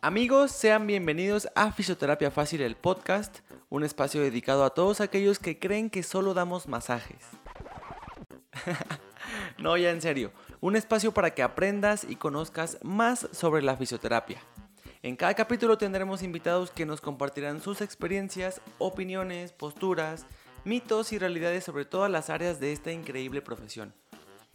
Amigos, sean bienvenidos a Fisioterapia Fácil, el podcast, un espacio dedicado a todos aquellos que creen que solo damos masajes. no, ya en serio, un espacio para que aprendas y conozcas más sobre la fisioterapia. En cada capítulo tendremos invitados que nos compartirán sus experiencias, opiniones, posturas, mitos y realidades sobre todas las áreas de esta increíble profesión.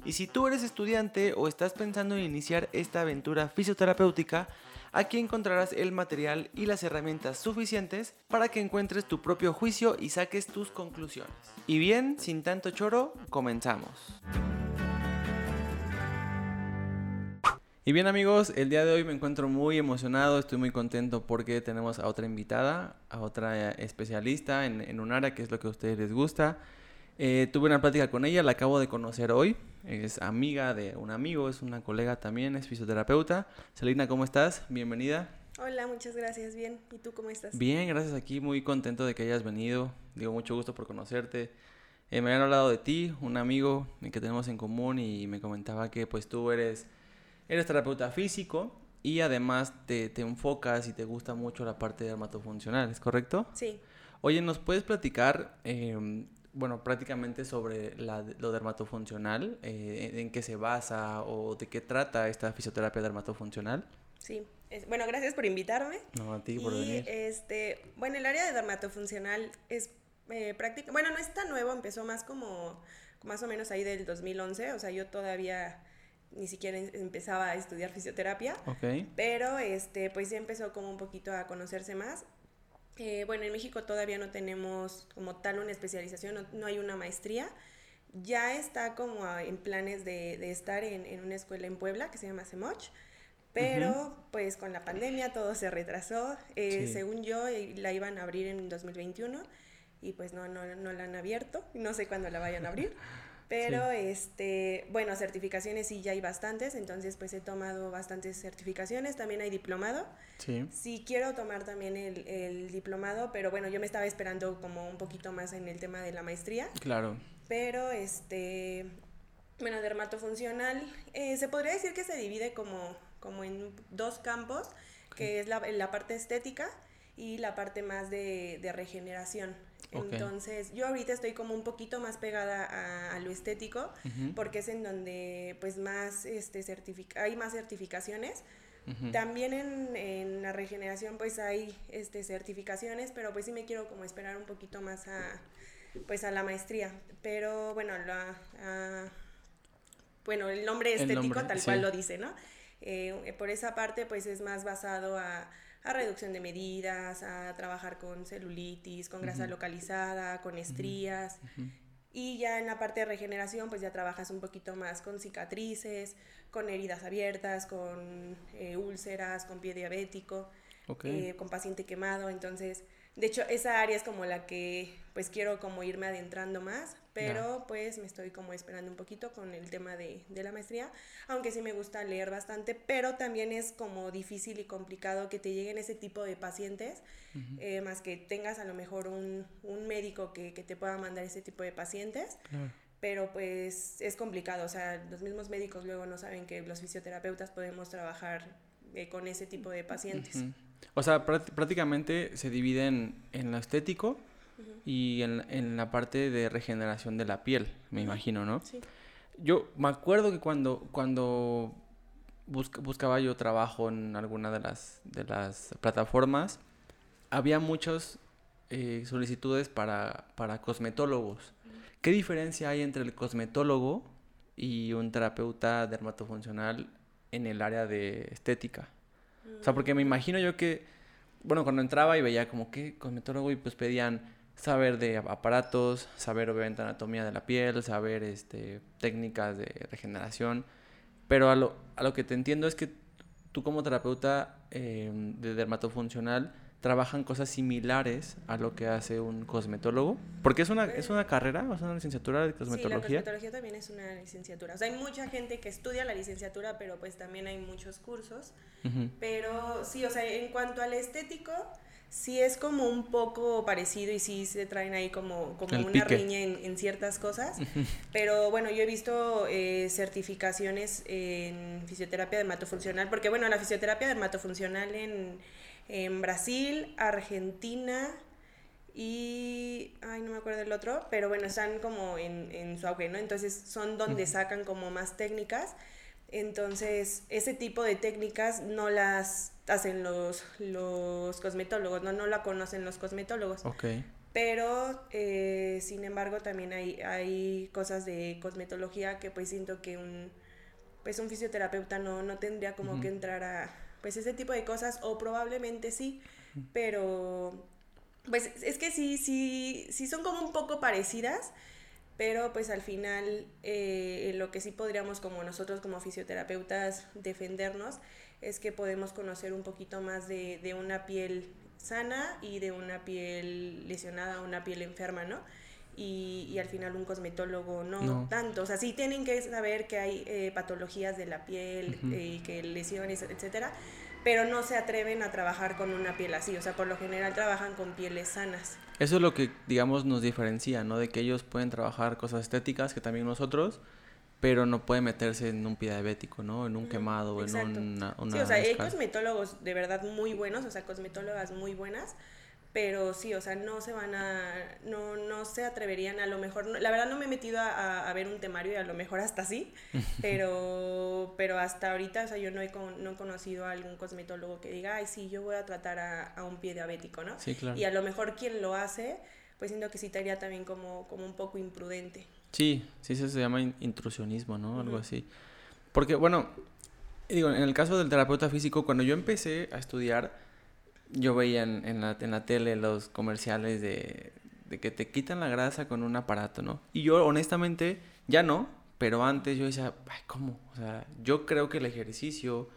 Y si tú eres estudiante o estás pensando en iniciar esta aventura fisioterapéutica, aquí encontrarás el material y las herramientas suficientes para que encuentres tu propio juicio y saques tus conclusiones. Y bien, sin tanto choro, comenzamos. Y bien amigos, el día de hoy me encuentro muy emocionado, estoy muy contento porque tenemos a otra invitada, a otra eh, especialista en, un área que es lo que a ustedes les gusta. Eh, tuve una plática con ella, la acabo de conocer hoy, es amiga de un amigo, es una colega también, es fisioterapeuta. Selina, ¿cómo estás? Bienvenida. Hola, muchas gracias, bien. ¿Y tú cómo estás? Bien, gracias aquí, muy contento de que hayas venido, digo mucho gusto por conocerte. Eh, me habían hablado de ti, un amigo que tenemos en común y me comentaba que pues tú eres eres terapeuta físico y además te, te, enfocas y te gusta mucho la parte dermatofuncional, ¿es correcto? Sí. Oye, ¿nos puedes platicar, em, bueno, prácticamente sobre la, lo dermatofuncional, eh, en qué se basa o de qué trata esta fisioterapia dermatofuncional? Sí, bueno, gracias por invitarme. No, a ti por venir. Este, bueno, el área de dermatofuncional es eh, práctica, bueno, no es tan nuevo, empezó más como, más o menos ahí del 2011, o sea, yo todavía ni siquiera empezaba a estudiar fisioterapia. Pero este, pues ya empezó como un poquito a conocerse más. Eh, bueno, en México todavía no tenemos como tal una especialización, no, hay una maestría. Ya está como en planes de, de estar en, en, una escuela en Puebla que se llama CEMOCH, pero pues con la pandemia todo se retrasó. Eh, según yo, la iban a abrir en 2021 y pues no, no, no la han abierto, no sé cuándo la vayan a abrir. Pero, este, bueno, certificaciones sí ya hay bastantes, entonces pues he tomado bastantes certificaciones, también hay diplomado. Sí. Sí quiero tomar también el, el diplomado, pero bueno, yo me estaba esperando como un poquito más en el tema de la maestría. Claro. Pero, este, bueno, dermatofuncional, eh, se podría decir que se divide como, como en dos campos, que es la, la parte estética y la parte más de, de regeneración. Entonces, yo ahorita estoy como un poquito más pegada a, lo estético, porque es en donde pues más este hay más certificaciones. También en, en, la regeneración pues hay este certificaciones, pero pues sí me quiero como esperar un poquito más a pues a la maestría. Pero bueno, la, bueno, el nombre estético tal cual lo dice, ¿no? Eh, por esa parte pues es más basado a a reducción de medidas, a trabajar con celulitis, con grasa localizada, con estrías. Y ya en la parte de regeneración, pues ya trabajas un poquito más con cicatrices, con heridas abiertas, con eh, úlceras, con pie diabético, eh, con paciente quemado. Entonces, de hecho, esa área es como la que pues quiero como irme adentrando más, pero pues me estoy como esperando un poquito con el tema de, de, la maestría, aunque sí me gusta leer bastante, pero también es como difícil y complicado que te lleguen ese tipo de pacientes, eh, más que tengas a lo mejor un, un médico que, que, te pueda mandar ese tipo de pacientes. Pero pues es complicado, o sea, los mismos médicos luego no saben que los fisioterapeutas podemos trabajar eh, con ese tipo de pacientes. O sea, prácticamente se dividen en lo estético y en, en, la parte de regeneración de la piel, me imagino, ¿no? Sí. Yo me acuerdo que cuando, cuando buscaba yo trabajo en alguna de las, de las plataformas, había muchas eh, solicitudes para, para cosmetólogos. ¿Qué diferencia hay entre el cosmetólogo y un terapeuta dermatofuncional en el área de estética? O sea, porque me imagino yo que, bueno, cuando entraba y veía como que cosmetólogo y pues pedían saber de aparatos, saber obviamente anatomía de la piel, saber este, técnicas de regeneración, pero a lo, a lo que te entiendo es que tú como terapeuta eh, de dermatofuncional trabajan cosas similares a lo que hace un cosmetólogo? Porque es una, es una carrera, es una licenciatura de cosmetología. Sí, la cosmetología también es una licenciatura. O sea, hay mucha gente que estudia la licenciatura, pero pues también hay muchos cursos. Pero sí, o sea, en cuanto al estético, sí es como un poco parecido y sí se traen ahí como, como una riña en, ciertas cosas. Pero bueno, yo he visto eh, certificaciones en fisioterapia dermatofuncional, porque bueno, la fisioterapia dermatofuncional en, en Brasil, Argentina y, ay, no me acuerdo del otro, pero bueno, están como en, en su auge, ¿no? Entonces son donde sacan como más técnicas. Entonces, ese tipo de técnicas no las hacen los, los cosmetólogos, ¿no? No la conocen los cosmetólogos. Ok. Pero, eh, sin embargo, también hay, hay cosas de cosmetología que pues siento que un, pues un fisioterapeuta no, no tendría como que entrar a, pues ese tipo de cosas, o probablemente sí, pero, pues es que sí, sí, sí son como un poco parecidas, pero pues al final eh, lo que sí podríamos como nosotros como fisioterapeutas defendernos es que podemos conocer un poquito más de, de una piel sana y de una piel lesionada, una piel enferma, ¿no? Y, y, al final un cosmetólogo no, tanto. O sea, sí tienen que saber que hay eh, patologías de la piel, y eh, que lesiones, etcétera, pero no se atreven a trabajar con una piel así. O sea, por lo general trabajan con pieles sanas. Eso es lo que, digamos, nos diferencia, ¿no? De que ellos pueden trabajar cosas estéticas que también nosotros, pero no puede meterse en un pie diabético, ¿no? En un quemado, en una, Sí, o sea, hay cosmetólogos de verdad muy buenos, o sea, cosmetólogas muy buenas, pero sí, o sea, no se van a, no, no se atreverían, a lo mejor, la verdad no me he metido a, a, ver un temario y a lo mejor hasta sí, pero, pero hasta ahorita, o sea, yo no he, no he conocido a algún cosmetólogo que diga, ay, sí, yo voy a tratar a, a un pie diabético, ¿no? Sí, claro. Y a lo mejor quien lo hace, pues siento que sí estaría también como, como un poco imprudente. Sí, sí, eso se llama intrusionismo, ¿no? Algo así. Porque, bueno, digo, en el caso del terapeuta físico, cuando yo empecé a estudiar, yo veía en, en, la, en la tele los comerciales de, de, que te quitan la grasa con un aparato, ¿no? Y yo, honestamente, ya no, pero antes yo decía, ay, ¿cómo? O sea, yo creo que el ejercicio,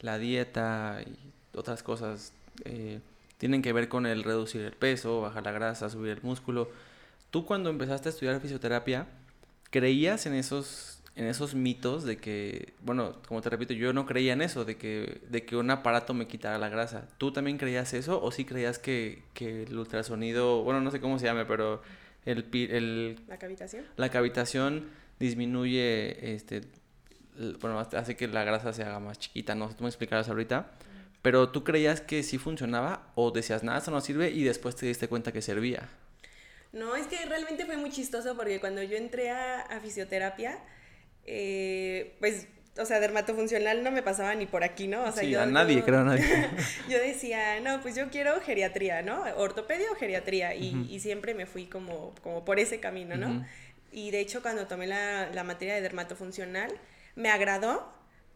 la dieta y otras cosas eh, tienen que ver con el reducir el peso, bajar la grasa, subir el músculo. Tú cuando empezaste a estudiar fisioterapia, ¿creías en esos, en esos mitos de que, bueno, como te repito, yo no creía en eso, de que, de que un aparato me quitara la grasa? ¿Tú también creías eso o sí creías que, que el ultrasonido, bueno, no sé cómo se llame, pero el... el ¿La cavitación? La cavitación disminuye, este, bueno, hace que la grasa se haga más chiquita, no sé, tú me explicarás ahorita. Pero tú creías que sí funcionaba o decías, nada, eso no sirve y después te diste cuenta que servía. No, es que realmente fue muy chistoso porque cuando yo entré a, fisioterapia, eh, pues, o sea, dermatofuncional no me pasaba ni por aquí, ¿no? O sea, sí, yo, a nadie, creo a nadie. yo decía, no, pues yo quiero geriatría, ¿no? Ortopedia o geriatría. Y, y siempre me fui como, como por ese camino, ¿no? Y de hecho, cuando tomé la, la materia de dermatofuncional, me agradó,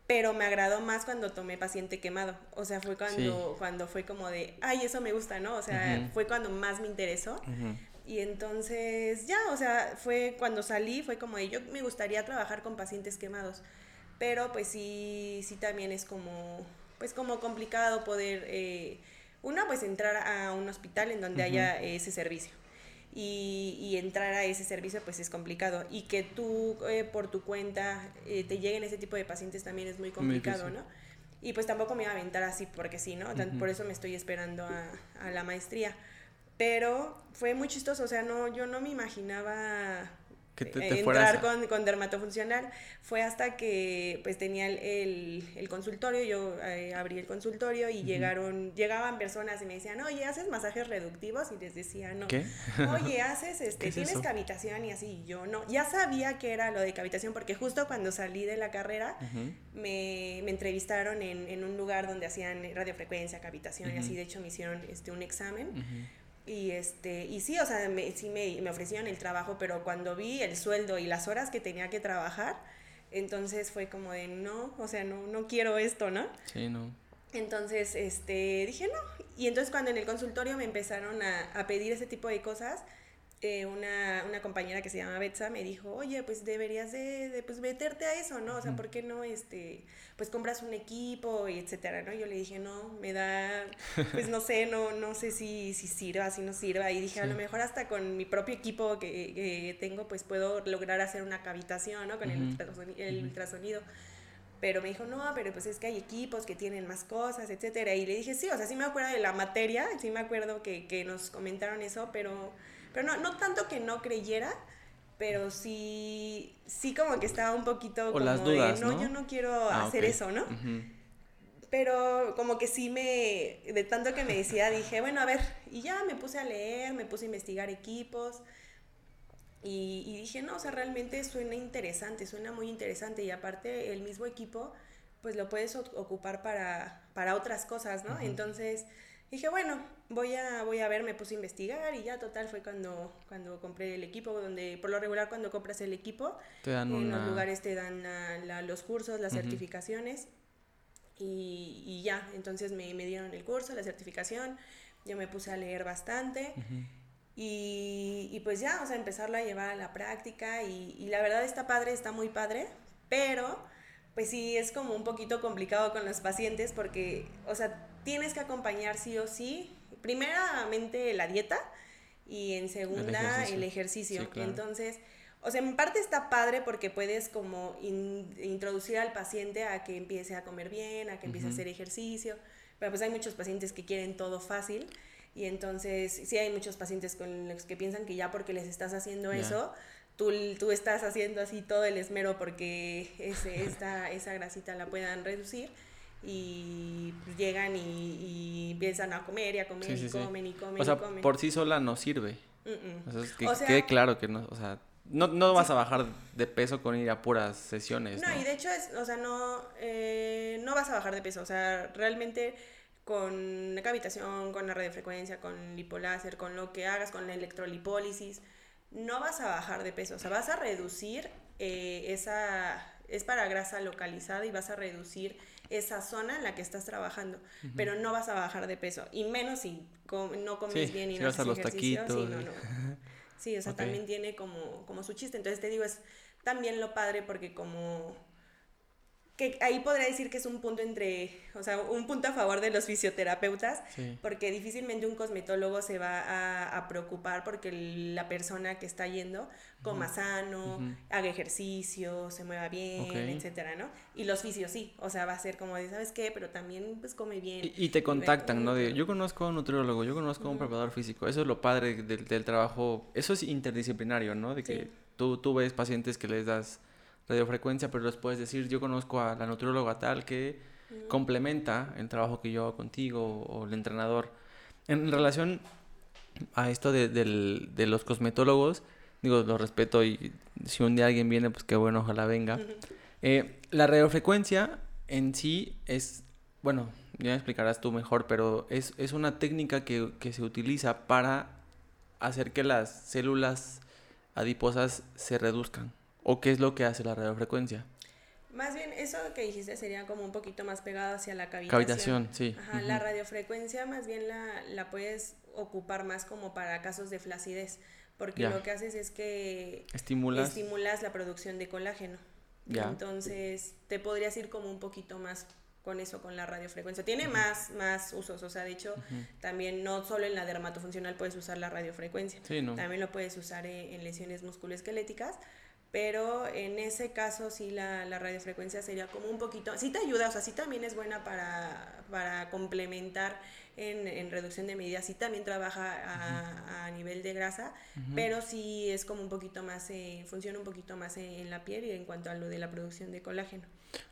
pero me agradó más cuando tomé paciente quemado. O sea, fue cuando, cuando fue como de, ay, eso me gusta, ¿no? O sea, fue cuando más me interesó. Y entonces ya, o sea, fue cuando salí, fue como yo me gustaría trabajar con pacientes quemados, pero pues sí, sí también es como, pues como complicado poder, eh, uno, pues entrar a un hospital en donde haya ese servicio. Y, y, entrar a ese servicio pues es complicado y que tú eh, por tu cuenta eh, te lleguen ese tipo de pacientes también es muy complicado, ¿no? Y pues tampoco me iba a aventar así porque sí, ¿no? Por eso me estoy esperando a, a la maestría. Pero fue muy chistoso, o sea, no, yo no me imaginaba que te, eh, entrar con, con, dermatofuncional. Fue hasta que pues tenía el, el, consultorio, yo eh, abrí el consultorio y llegaron, llegaban personas y me decían, oye, ¿haces masajes reductivos? Y les decía, no. ¿Qué? Oye, ¿haces, este, tienes cavitación? Y así, y yo no. Ya sabía que era lo de cavitación porque justo cuando salí de la carrera me, me, entrevistaron en, en, un lugar donde hacían radiofrecuencia, cavitación y así. De hecho, me hicieron este, un examen. Y, este, y sí, o sea, me, sí me, me, ofrecieron el trabajo, pero cuando vi el sueldo y las horas que tenía que trabajar, entonces fue como de, no, o sea, no, no quiero esto, ¿no? Sí, no. Entonces, este, dije no. Y entonces cuando en el consultorio me empezaron a, a pedir ese tipo de cosas, eh, una, una, compañera que se llama Betsa me dijo, oye, pues deberías de, de pues meterte a eso, ¿no? O sea, ¿por qué no, este, pues compras un equipo y etcétera, ¿no? Yo le dije, no, me da, pues no sé, no, no sé si, si sirva, si no sirva. Y dije, a lo mejor hasta con mi propio equipo que, que, tengo, pues puedo lograr hacer una cavitación, ¿no? Con el, ultrasonido, el ultrasonido. pero me dijo, no, pero pues es que hay equipos que tienen más cosas, etcétera. Y le dije, sí, o sea, sí me acuerdo de la materia, sí me acuerdo que, que nos comentaron eso, pero, pero no, no tanto que no creyera, pero sí, sí como que estaba un poquito como las dudas, de, no, yo no quiero ah, hacer eso, ¿no? Pero como que sí me, de tanto que me decía, dije, bueno, a ver, y ya me puse a leer, me puse a investigar equipos, y, dije, no, o sea, realmente suena interesante, suena muy interesante. Y aparte, el mismo equipo, pues lo puedes ocupar para, para otras cosas, ¿no? Entonces dije, bueno, voy a, voy a ver, me puse a investigar y ya total fue cuando, cuando compré el equipo, donde por lo regular cuando compras el equipo, en los lugares te dan los cursos, las certificaciones y, y, ya, entonces me, me, dieron el curso, la certificación, yo me puse a leer bastante. Y, y, pues ya, o sea, empezarlo a llevar a la práctica y, y, la verdad está padre, está muy padre, pero pues sí es como un poquito complicado con los pacientes porque, o sea, tienes que acompañar sí o sí, primeramente la dieta y en segunda el ejercicio. Entonces, o sea, en parte está padre porque puedes como introducir al paciente a que empiece a comer bien, a que empiece a hacer ejercicio, pero pues hay muchos pacientes que quieren todo fácil. Y entonces, sí hay muchos pacientes con los que piensan que ya porque les estás haciendo eso, tú, tú estás haciendo así todo el esmero porque ese, esta, esa grasita la puedan reducir y llegan y, empiezan a comer y a comer y comen y comen o sea, por sí sola no sirve. O sea, que quede claro que no, o sea, no, no vas a bajar de peso con ir a puras sesiones. No, y de hecho, es, o sea, no, eh, no vas a bajar de peso, o sea, realmente con la cavitación, con la radiofrecuencia, con lipoláser, con lo que hagas, con la electrolipólisis, no vas a bajar de peso, o sea, vas a reducir eh, esa, es para grasa localizada y vas a reducir esa zona en la que estás trabajando, pero no vas a bajar de peso, y menos si no comes bien y no haces ejercicio, sí, no, no. Sí, o sea, también tiene como, como su chiste, entonces te digo, es también lo padre porque como que ahí podría decir que es un punto entre, o sea, un punto a favor de los fisioterapeutas, porque difícilmente un cosmetólogo se va a, preocupar porque la persona que está yendo coma sano, haga ejercicio, se mueva bien, etcétera, ¿no? Y los fisios sí, o sea, va a ser como de, ¿sabes qué? Pero también, pues, come bien. Y, te contactan, ¿no? De, yo conozco a un nutriólogo, yo conozco a un preparador físico, eso es lo padre del, trabajo, eso es interdisciplinario, ¿no? De que tú, tú ves pacientes que les das radiofrecuencia, pero les puedes decir, yo conozco a la nutrióloga tal que complementa el trabajo que yo hago contigo o el entrenador. En relación a esto de, de los cosmetólogos, digo, lo respeto y si un día alguien viene, pues qué bueno, ojalá venga. Eh, la radiofrecuencia en sí es, bueno, ya me explicarás tú mejor, pero es, es una técnica que, que se utiliza para hacer que las células adiposas se reduzcan. ¿O qué es lo que hace la radiofrecuencia? Más bien, eso que dijiste sería como un poquito más pegado hacia la cavitación. Cavitación, sí. Ajá, la radiofrecuencia más bien la, la, puedes ocupar más como para casos de flacidez, porque lo que haces es que estimulas, estimulas la producción de colágeno. Ya. Entonces, te podrías ir como un poquito más con eso, con la radiofrecuencia. Tiene más, más usos, o sea, de hecho, también no solo en la dermatofuncional puedes usar la radiofrecuencia, sí, no. también lo puedes usar en, en lesiones musculoesqueléticas pero en ese caso sí la, la, radiofrecuencia sería como un poquito, sí te ayuda, o sea, sí también es buena para, para complementar en, en, reducción de medidas, sí también trabaja a, a nivel de grasa, pero sí es como un poquito más, eh, funciona un poquito más en, la piel y en cuanto a lo de la producción de colágeno.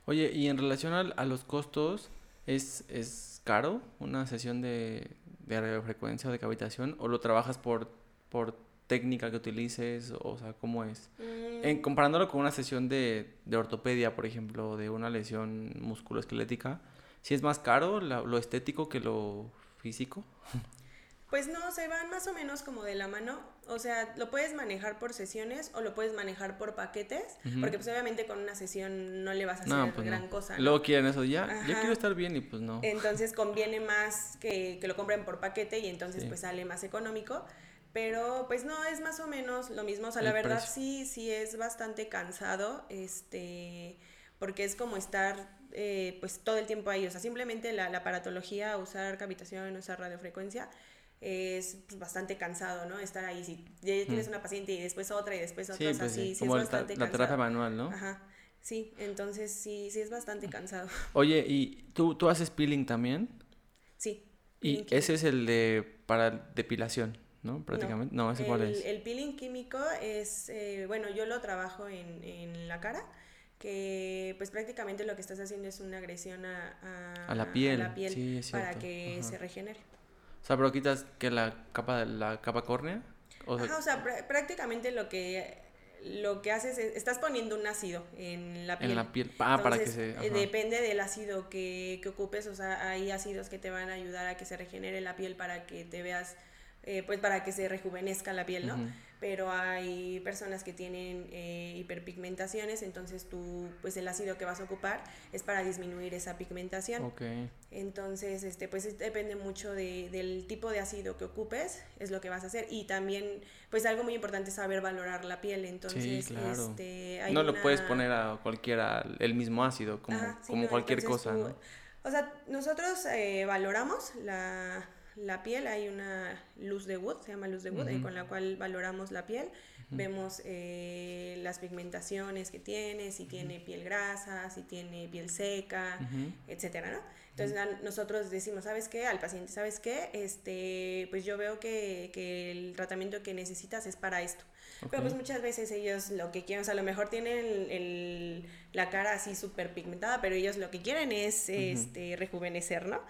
Oye, y en relación a, a los costos, ¿es, ¿es caro una sesión de, de radiofrecuencia o de cavitación o lo trabajas por, por técnica que utilices? O sea, ¿cómo es? Mm. En, comparándolo con una sesión de, de, ortopedia, por ejemplo, de una lesión musculoesquelética, ¿si es más caro lo estético que lo físico? Pues no, se van más o menos como de la mano. O sea, lo puedes manejar por sesiones o lo puedes manejar por paquetes, porque pues obviamente con una sesión no le vas a hacer pues gran cosa. Luego quieren eso, ya, ya quiero estar bien y pues no. Entonces conviene más que, que lo compren por paquete y entonces pues sale más económico. Pero pues no, es más o menos lo mismo. O sea, la verdad sí, sí es bastante cansado, este, porque es como estar eh, pues todo el tiempo ahí. O sea, simplemente la, la aparatología, usar cavitación, usar radiofrecuencia, es pues, bastante cansado, ¿no? Estar ahí. Si ya tienes mm. una paciente y después otra y después otra, sí, pues, como es bastante la, terapia manual, ¿no? Ajá. Sí, entonces sí, sí es bastante cansado. Oye, ¿y tú, tú haces peeling también? Sí. Y ese es el de para depilación, ¿no? Prácticamente. No, ese el, cuál es. El peeling químico es, eh, bueno, yo lo trabajo en, en la cara que pues prácticamente lo que estás haciendo es una agresión a, a, la piel, para que se regenere. O sea, pero quitas que la capa la capa córnea. O sea, o sea prácticamente lo que lo que haces es estás poniendo un ácido en la piel. En la piel, ah, para que se eh, depende del ácido que, que ocupes, o sea, hay ácidos que te van a ayudar a que se regenere la piel para que te veas eh, pues para que se rejuvenezca la piel, ¿no? Pero hay personas que tienen eh, hiperpigmentaciones, entonces tú, pues el ácido que vas a ocupar es para disminuir esa pigmentación. Okay. Entonces, este, pues depende mucho de, del tipo de ácido que ocupes, es lo que vas a hacer. Y también, pues algo muy importante es saber valorar la piel, entonces, este, no lo puedes poner a cualquiera el mismo ácido, como, como cualquier cosa, ¿no? O sea, nosotros eh, valoramos la la piel, hay una luz de Wood, se llama luz de Wood, eh, con la cual valoramos la piel. Vemos eh, las pigmentaciones que tiene, si tiene piel grasa, si tiene piel seca, etcétera, ¿no? Entonces nosotros decimos, ¿sabes qué? Al paciente, ¿sabes qué? Este, pues yo veo que, que el tratamiento que necesitas es para esto. Pero pues muchas veces ellos lo que quieren, o sea, a lo mejor tienen el, la cara así súper pigmentada, pero ellos lo que quieren es este, rejuvenecer, ¿no?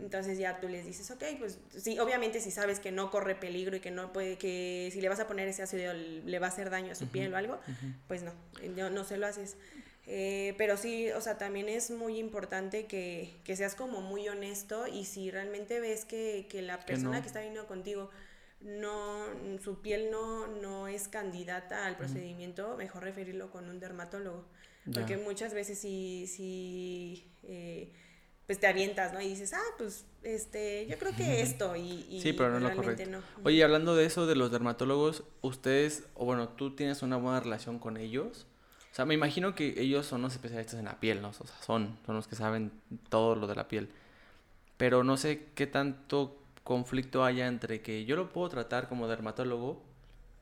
Entonces ya tú les dices, ok, pues sí, obviamente si sabes que no corre peligro y que no puede, que si le vas a poner ese ácido le va a hacer daño a su piel o algo, pues no, no, no se lo haces. Eh, pero sí, o sea, también es muy importante que, que, seas como muy honesto y si realmente ves que, que la persona que está viniendo contigo no, su piel no, no es candidata al procedimiento, mejor referirlo con un dermatólogo. Porque muchas veces si, si eh, pues te avientas, ¿no? Y dices, ah, pues, este, yo creo que esto, y, sí, pero no lo correcto. Oye, hablando de eso, de los dermatólogos, ustedes, o bueno, tú tienes una buena relación con ellos. O sea, me imagino que ellos son los especialistas en la piel, ¿no? O sea, son, son los que saben todo lo de la piel. Pero no sé qué tanto conflicto haya entre que yo lo puedo tratar como dermatólogo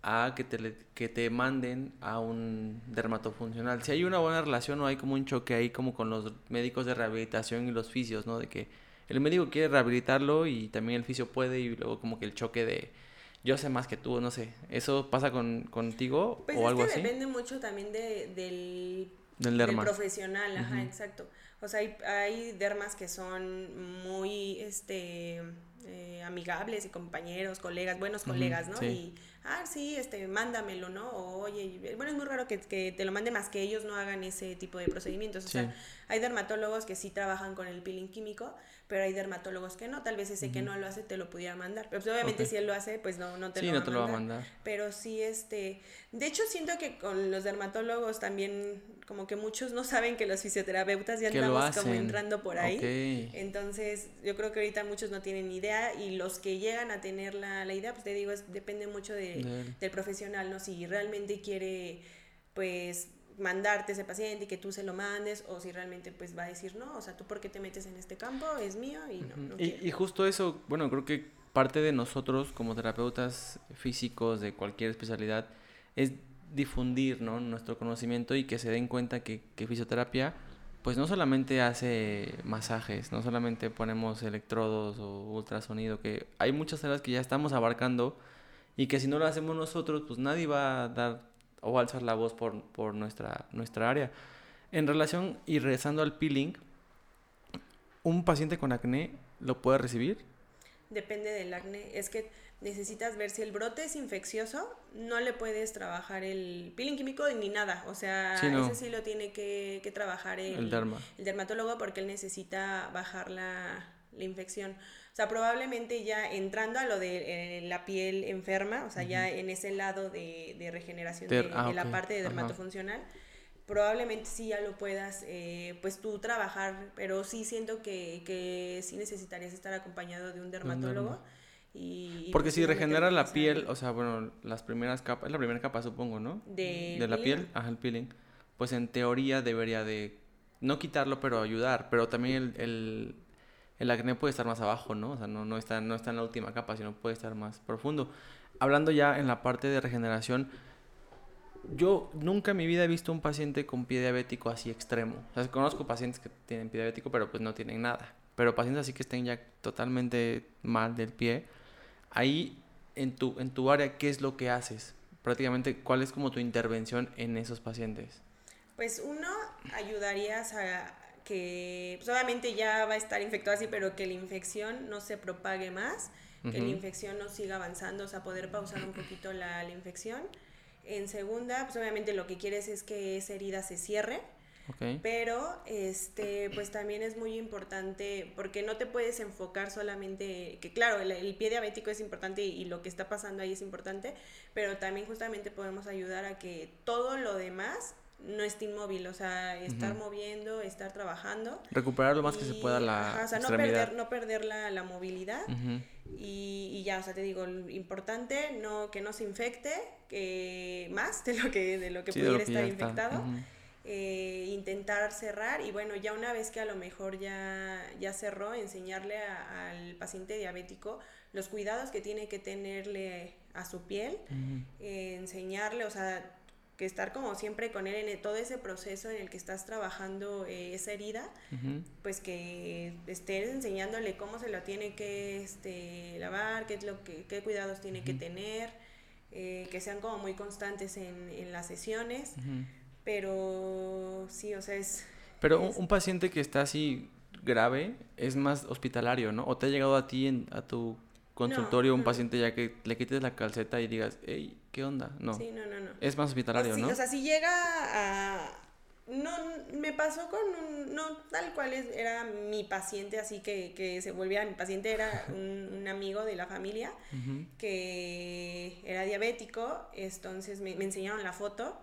a que te, que te manden a un dermatofuncional. Si hay una buena relación o hay como un choque ahí como con los médicos de rehabilitación y los fisios, ¿no? De que el médico quiere rehabilitarlo y también el fisio puede y luego como que el choque de yo sé más que tú, no sé. ¿Eso pasa con, contigo pues o algo que así? Depende mucho también de, del, del, profesional, ajá, exacto. O sea, hay, hay dermas que son muy, este eh, amigables y compañeros, colegas, buenos colegas, ¿no? Y, ah, sí, este, mándamelo, ¿no? O, oye, bueno, es muy raro que, que, te lo mande más que ellos no hagan ese tipo de procedimientos. O sea, hay dermatólogos que sí trabajan con el peeling químico, pero hay dermatólogos que no. Tal vez ese que no lo hace te lo pudiera mandar. Pero pues, obviamente si él lo hace, pues no, no te, lo, va no te lo va a mandar. Pero sí, este... De hecho, siento que con los dermatólogos también como que muchos no saben que los fisioterapeutas ya andamos como entrando por ahí. Entonces, yo creo que ahorita muchos no tienen idea y los que llegan a tener la, la idea, pues te digo, es, depende mucho de, del profesional, ¿no? Si realmente quiere, pues mandarte ese paciente y que tú se lo mandes o si realmente pues va a decir no, o sea, tú por qué te metes en este campo, es mío y no. y, y, justo eso, bueno, creo que parte de nosotros como terapeutas físicos de cualquier especialidad es difundir ¿no? nuestro conocimiento y que se den cuenta que, que, fisioterapia pues no solamente hace masajes, no solamente ponemos electrodos o ultrasonido, que hay muchas áreas que ya estamos abarcando y que si no lo hacemos nosotros pues nadie va a dar o alzar la voz por, por nuestra, nuestra área. En relación y regresando al peeling, ¿un paciente con acné lo puede recibir? Depende del acné. Es que necesitas ver si el brote es infeccioso, no le puedes trabajar el peeling químico ni nada. O sea, ese sí lo tiene que, que trabajar el, el, dermatólogo porque él necesita bajar la, la, infección. O sea, probablemente ya entrando a lo de eh, la piel enferma, o sea, ya en ese lado de, de regeneración de, ah, la parte de dermatofuncional, probablemente sí ya lo puedas, eh, pues tú trabajar, pero sí siento que, que sí necesitarías estar acompañado de un dermatólogo. Porque si regenera la piel, o sea, bueno, las primeras capas, es la primera capa supongo, ¿no? De, la piel, ajá, el peeling. Pues en teoría debería de, no quitarlo, pero ayudar. Pero también el, el, acné puede estar más abajo, ¿no? O sea, no, no, está, no está en la última capa, sino puede estar más profundo. Hablando ya en la parte de regeneración, yo nunca en mi vida he visto un paciente con pie diabético así extremo. O sea, conozco pacientes que tienen pie diabético, pero pues no tienen nada. Pero pacientes así que estén ya totalmente mal del pie. Ahí, en tu, en tu área, ¿qué es lo que haces? Prácticamente, ¿cuál es como tu intervención en esos pacientes? Pues uno, ayudarías a que, pues obviamente ya va a estar infectado así, pero que la infección no se propague más, que la infección no siga avanzando, o sea, poder pausar un poquito la, la infección. En segunda, pues obviamente lo que quieres es que esa herida se cierre. Pero este pues también es muy importante porque no te puedes enfocar solamente que claro, el, pie diabético es importante y, lo que está pasando ahí es importante, pero también justamente podemos ayudar a que todo lo demás no esté inmóvil, o sea, estar moviendo, estar trabajando. Recuperar lo más que se pueda la o sea, no perder, no perder la, la movilidad. y, y, ya, o sea, te digo, importante, no, que no se infecte que más de lo que, de lo que pudiera estar infectado. Eh, intentar cerrar y bueno, ya una vez que a lo mejor ya, ya cerró, enseñarle al paciente diabético los cuidados que tiene que tenerle a su piel, eh, enseñarle, o sea, que estar como siempre con él en todo ese proceso en el que estás trabajando eh, esa herida, pues que estés enseñándole cómo se lo tiene que este, lavar, qué, es lo que, qué cuidados tiene que tener, eh, que sean como muy constantes en, en las sesiones, pero sí, o sea, es... Pero Un, paciente que está así grave es más hospitalario, ¿no? ¿O te ha llegado a ti, en, a tu consultorio, un paciente ya que le quites la calceta y digas, hey, ¿qué onda? No. Sí, no, no, no. Es más hospitalario, sí, ¿no? O sea, si llega a... No, me pasó con un, no tal cual es, era mi paciente, así que, que se volvía mi paciente, era un, un amigo de la familia que era diabético, entonces me, me enseñaron la foto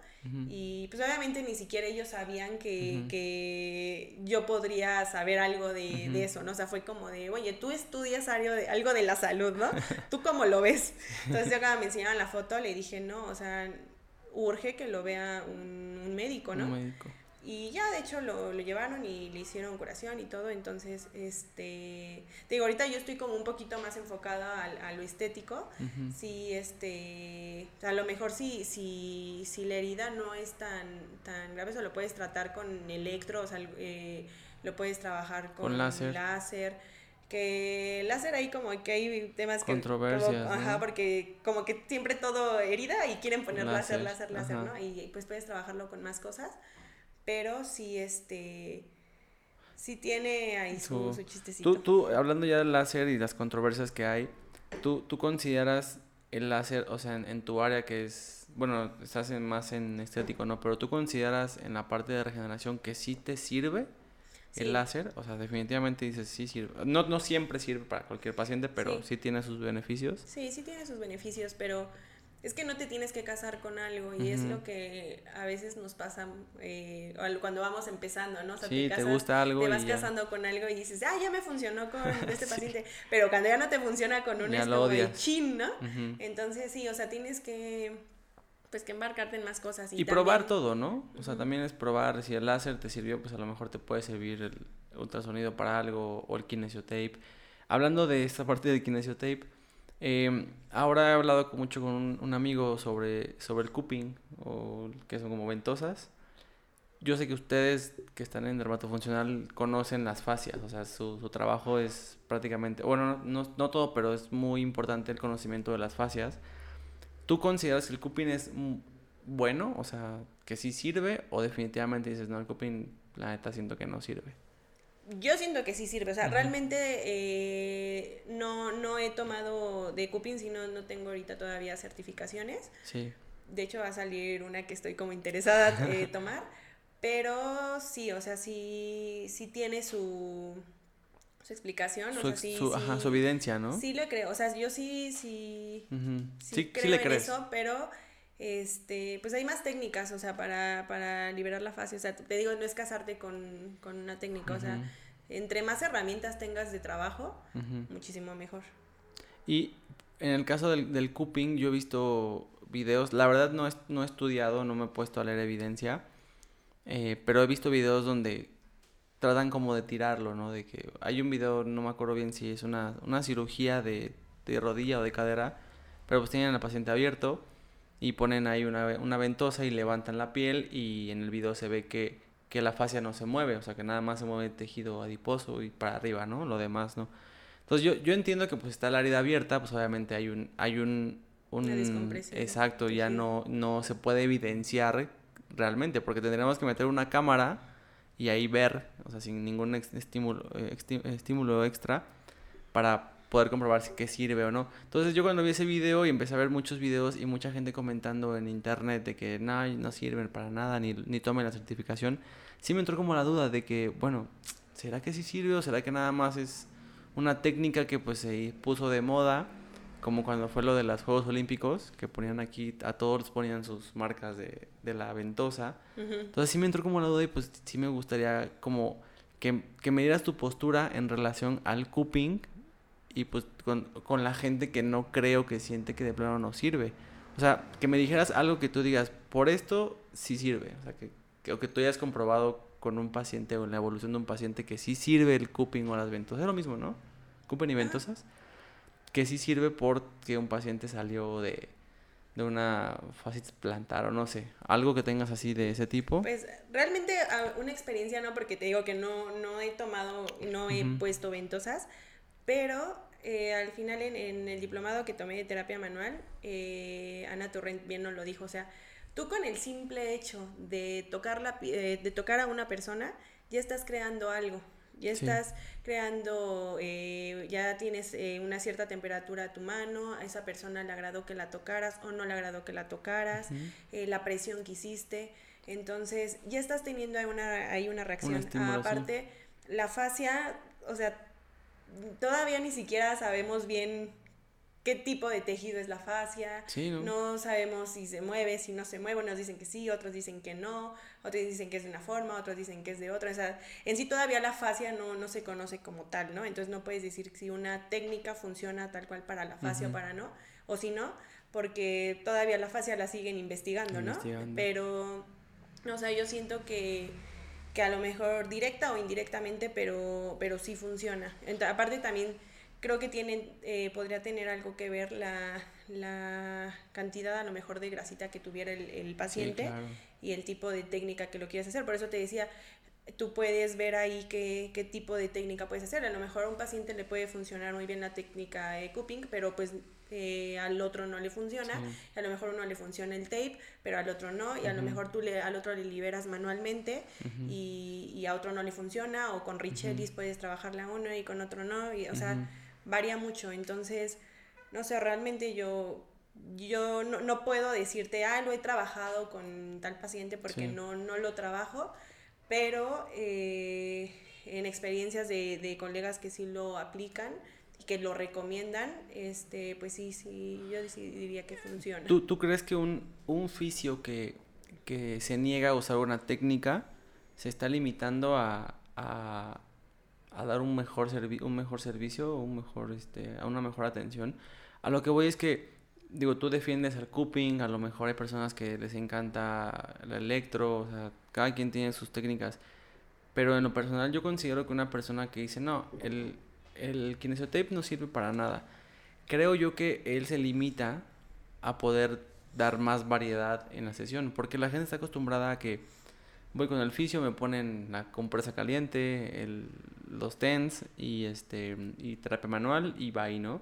y pues obviamente ni siquiera ellos sabían que, que yo podría saber algo de, de, eso, ¿no? O sea, fue como de, oye, tú estudias algo de, algo de la salud, ¿no? ¿Tú cómo lo ves? Entonces yo cuando me enseñaron la foto le dije, no, o sea, urge que lo vea un, un médico, ¿no? Un médico. Y ya, de hecho, lo, lo, llevaron y le hicieron curación y todo. Entonces, este, te digo, ahorita yo estoy como un poquito más enfocada a, a lo estético. Sí, este, a lo mejor si, si, si la herida no es tan, tan grave, o lo puedes tratar con electro, o sea, eh, lo puedes trabajar con, con láser. láser que láser ahí como que hay temas que controversias ajá porque como que siempre todo herida y quieren poner láser láser láser, no y pues puedes trabajarlo con más cosas pero sí, este, sí tiene ahí su, su chistecito. Tú, tú, hablando ya del láser y las controversias que hay, ¿tú, tú consideras el láser, o sea, en, tu área que es, bueno, estás más en estético, ¿no? Pero tú consideras en la parte de regeneración que sí te sirve el láser, o sea, definitivamente dices sí sirve. No, no siempre sirve para cualquier paciente, pero sí. sí tiene sus beneficios. Sí, sí tiene sus beneficios, pero es que no te tienes que casar con algo y es lo que a veces nos pasa eh, cuando vamos empezando, ¿no? O sea, te, gusta algo. Te vas casando con algo y dices, ah, ya me funcionó con este paciente, pero cuando ya no te funciona con un es como de chin, ¿no? Entonces sí, o sea, tienes que pues que embarcarte en más cosas. Y, probar todo, ¿no? O sea, también es probar si el láser te sirvió, pues a lo mejor te puede servir el ultrasonido para algo o el kinesiotape. Hablando de esta parte del kinesiotape, eh, ahora he hablado mucho con un, amigo sobre, sobre el cupping, o que son como ventosas. Yo sé que ustedes que están en dermatofuncional conocen las fascias, o sea, su, su trabajo es prácticamente, bueno, no, no, todo, pero es muy importante el conocimiento de las fascias. ¿Tú consideras que el cupping es bueno, o sea, que sí sirve, o definitivamente dices, no, el cupping, la neta, siento que no sirve? yo siento que sí sirve. O sea, realmente eh, no, no he tomado de cupping, sino no tengo ahorita todavía certificaciones. Sí. De hecho, va a salir una que estoy como interesada en tomar. Pero sí, o sea, sí, sí tiene su, su explicación. Su, o sea, sí, su, sí, ajá, su evidencia, ¿no? Sí lo creo. O sea, yo sí, sí, sí, sí, creo le en crees. eso, pero este, pues hay más técnicas, o sea, para, para liberar la fascia. O sea, te digo, no es casarte con, con una técnica, o sea, entre más herramientas tengas de trabajo, muchísimo mejor. Y en el caso del, del cupping, yo he visto videos, la verdad no, no he estudiado, no me he puesto a leer evidencia, eh, pero he visto videos donde tratan como de tirarlo, ¿no? De que hay un video, no me acuerdo bien si es una, una cirugía de, de rodilla o de cadera, pero pues tienen al paciente abierto y ponen ahí una, una ventosa y levantan la piel y en el video se ve que, que la fascia no se mueve, o sea que nada más se mueve el tejido adiposo y para arriba, ¿no? Lo demás, ¿no? Entonces yo, yo entiendo que pues está la herida abierta, pues obviamente hay un, hay un, un exacto, ya no, no se puede evidenciar realmente, porque tendríamos que meter una cámara y ahí ver, o sea, sin ningún estímulo, eh, estímulo extra, para poder comprobar si que sirve o no. Entonces yo cuando vi ese video y empecé a ver muchos videos y mucha gente comentando en internet de que no, no sirven para nada, ni, ni tomen la certificación, sí me entró como la duda de que, bueno, ¿será que sí sirve o será que nada más es una técnica que pues se puso de moda, como cuando fue lo de los Juegos Olímpicos, que ponían aquí, a todos ponían sus marcas de, de la ventosa. Entonces sí me entró como la duda y pues sí me gustaría como que, que me dieras tu postura en relación al cupping y pues con, con, la gente que no creo que siente que de plano no sirve. O sea, que me dijeras algo que tú digas, por esto sí sirve. O sea, que, que, o que tú hayas comprobado con un paciente o en la evolución de un paciente que sí sirve el cupping o las ventosas. Es lo mismo, ¿no? Cupping y ventosas. Que sí sirve porque un paciente salió de, de una fascitis plantar o no sé, algo que tengas así de ese tipo. Pues realmente una experiencia no, porque te digo que no, no he tomado, no he puesto ventosas, pero eh, al final en, el diplomado que tomé de terapia manual, eh, Ana Torrent bien nos lo dijo, o sea, Tú con el simple hecho de tocar, la, eh, de tocar a una persona, ya estás creando algo. Ya estás creando, eh, ya tienes eh, una cierta temperatura a tu mano, a esa persona le agradó que la tocaras o no le agradó que la tocaras, la presión que hiciste. Entonces, ya estás teniendo ahí una, ahí una reacción. Aparte, la fascia, o sea, todavía ni siquiera sabemos bien qué tipo de tejido es la fascia, ¿no? sabemos si se mueve, si no se mueve, unos dicen que sí, otros dicen que no, otros dicen que es de una forma, otros dicen que es de otra, o sea, en sí todavía la fascia no, no se conoce como tal, ¿no? Entonces no puedes decir si una técnica funciona tal cual para la fascia o para no, o si no, porque todavía la fascia la siguen investigando, ¿no? Pero, o sea, yo siento que que a lo mejor directa o indirectamente, pero, pero sí funciona. Entonces, aparte también creo que tienen, eh, podría tener algo que ver la, la, cantidad a lo mejor de grasita que tuviera el, el paciente y el tipo de técnica que lo quieras hacer. Por eso te decía, tú puedes ver ahí qué, qué, tipo de técnica puedes hacer. A lo mejor a un paciente le puede funcionar muy bien la técnica de cupping, pero pues eh, al otro no le funciona. A lo mejor uno le funciona el tape, pero al otro no. Y a lo mejor tú le, al otro le liberas manualmente y, y, a otro no le funciona. O con Richelis puedes trabajarle a uno y con otro no. Y, o sea varía mucho. Entonces, no sé, realmente yo, yo no, puedo decirte, ah, lo he trabajado con tal paciente porque no, no lo trabajo, pero eh, en experiencias de, de, colegas que sí lo aplican y que lo recomiendan, este, pues sí, sí, yo diría que funciona. ¿Tú, tú crees que un, un fisio que, que se niega a usar una técnica se está limitando a, a a dar un mejor, servi un mejor servicio, un mejor, este, a una mejor atención. A lo que voy es que, digo, tú defiendes el cupping, a lo mejor hay personas que les encanta el electro, o sea, cada quien tiene sus técnicas. Pero en lo personal yo considero que una persona que dice, no, el, el kinesiotape no sirve para nada, creo yo que él se limita a poder dar más variedad en la sesión, porque la gente está acostumbrada a que voy con el fisio, me ponen la compresa caliente, el, los TENS y, este, y terapia manual y va y no.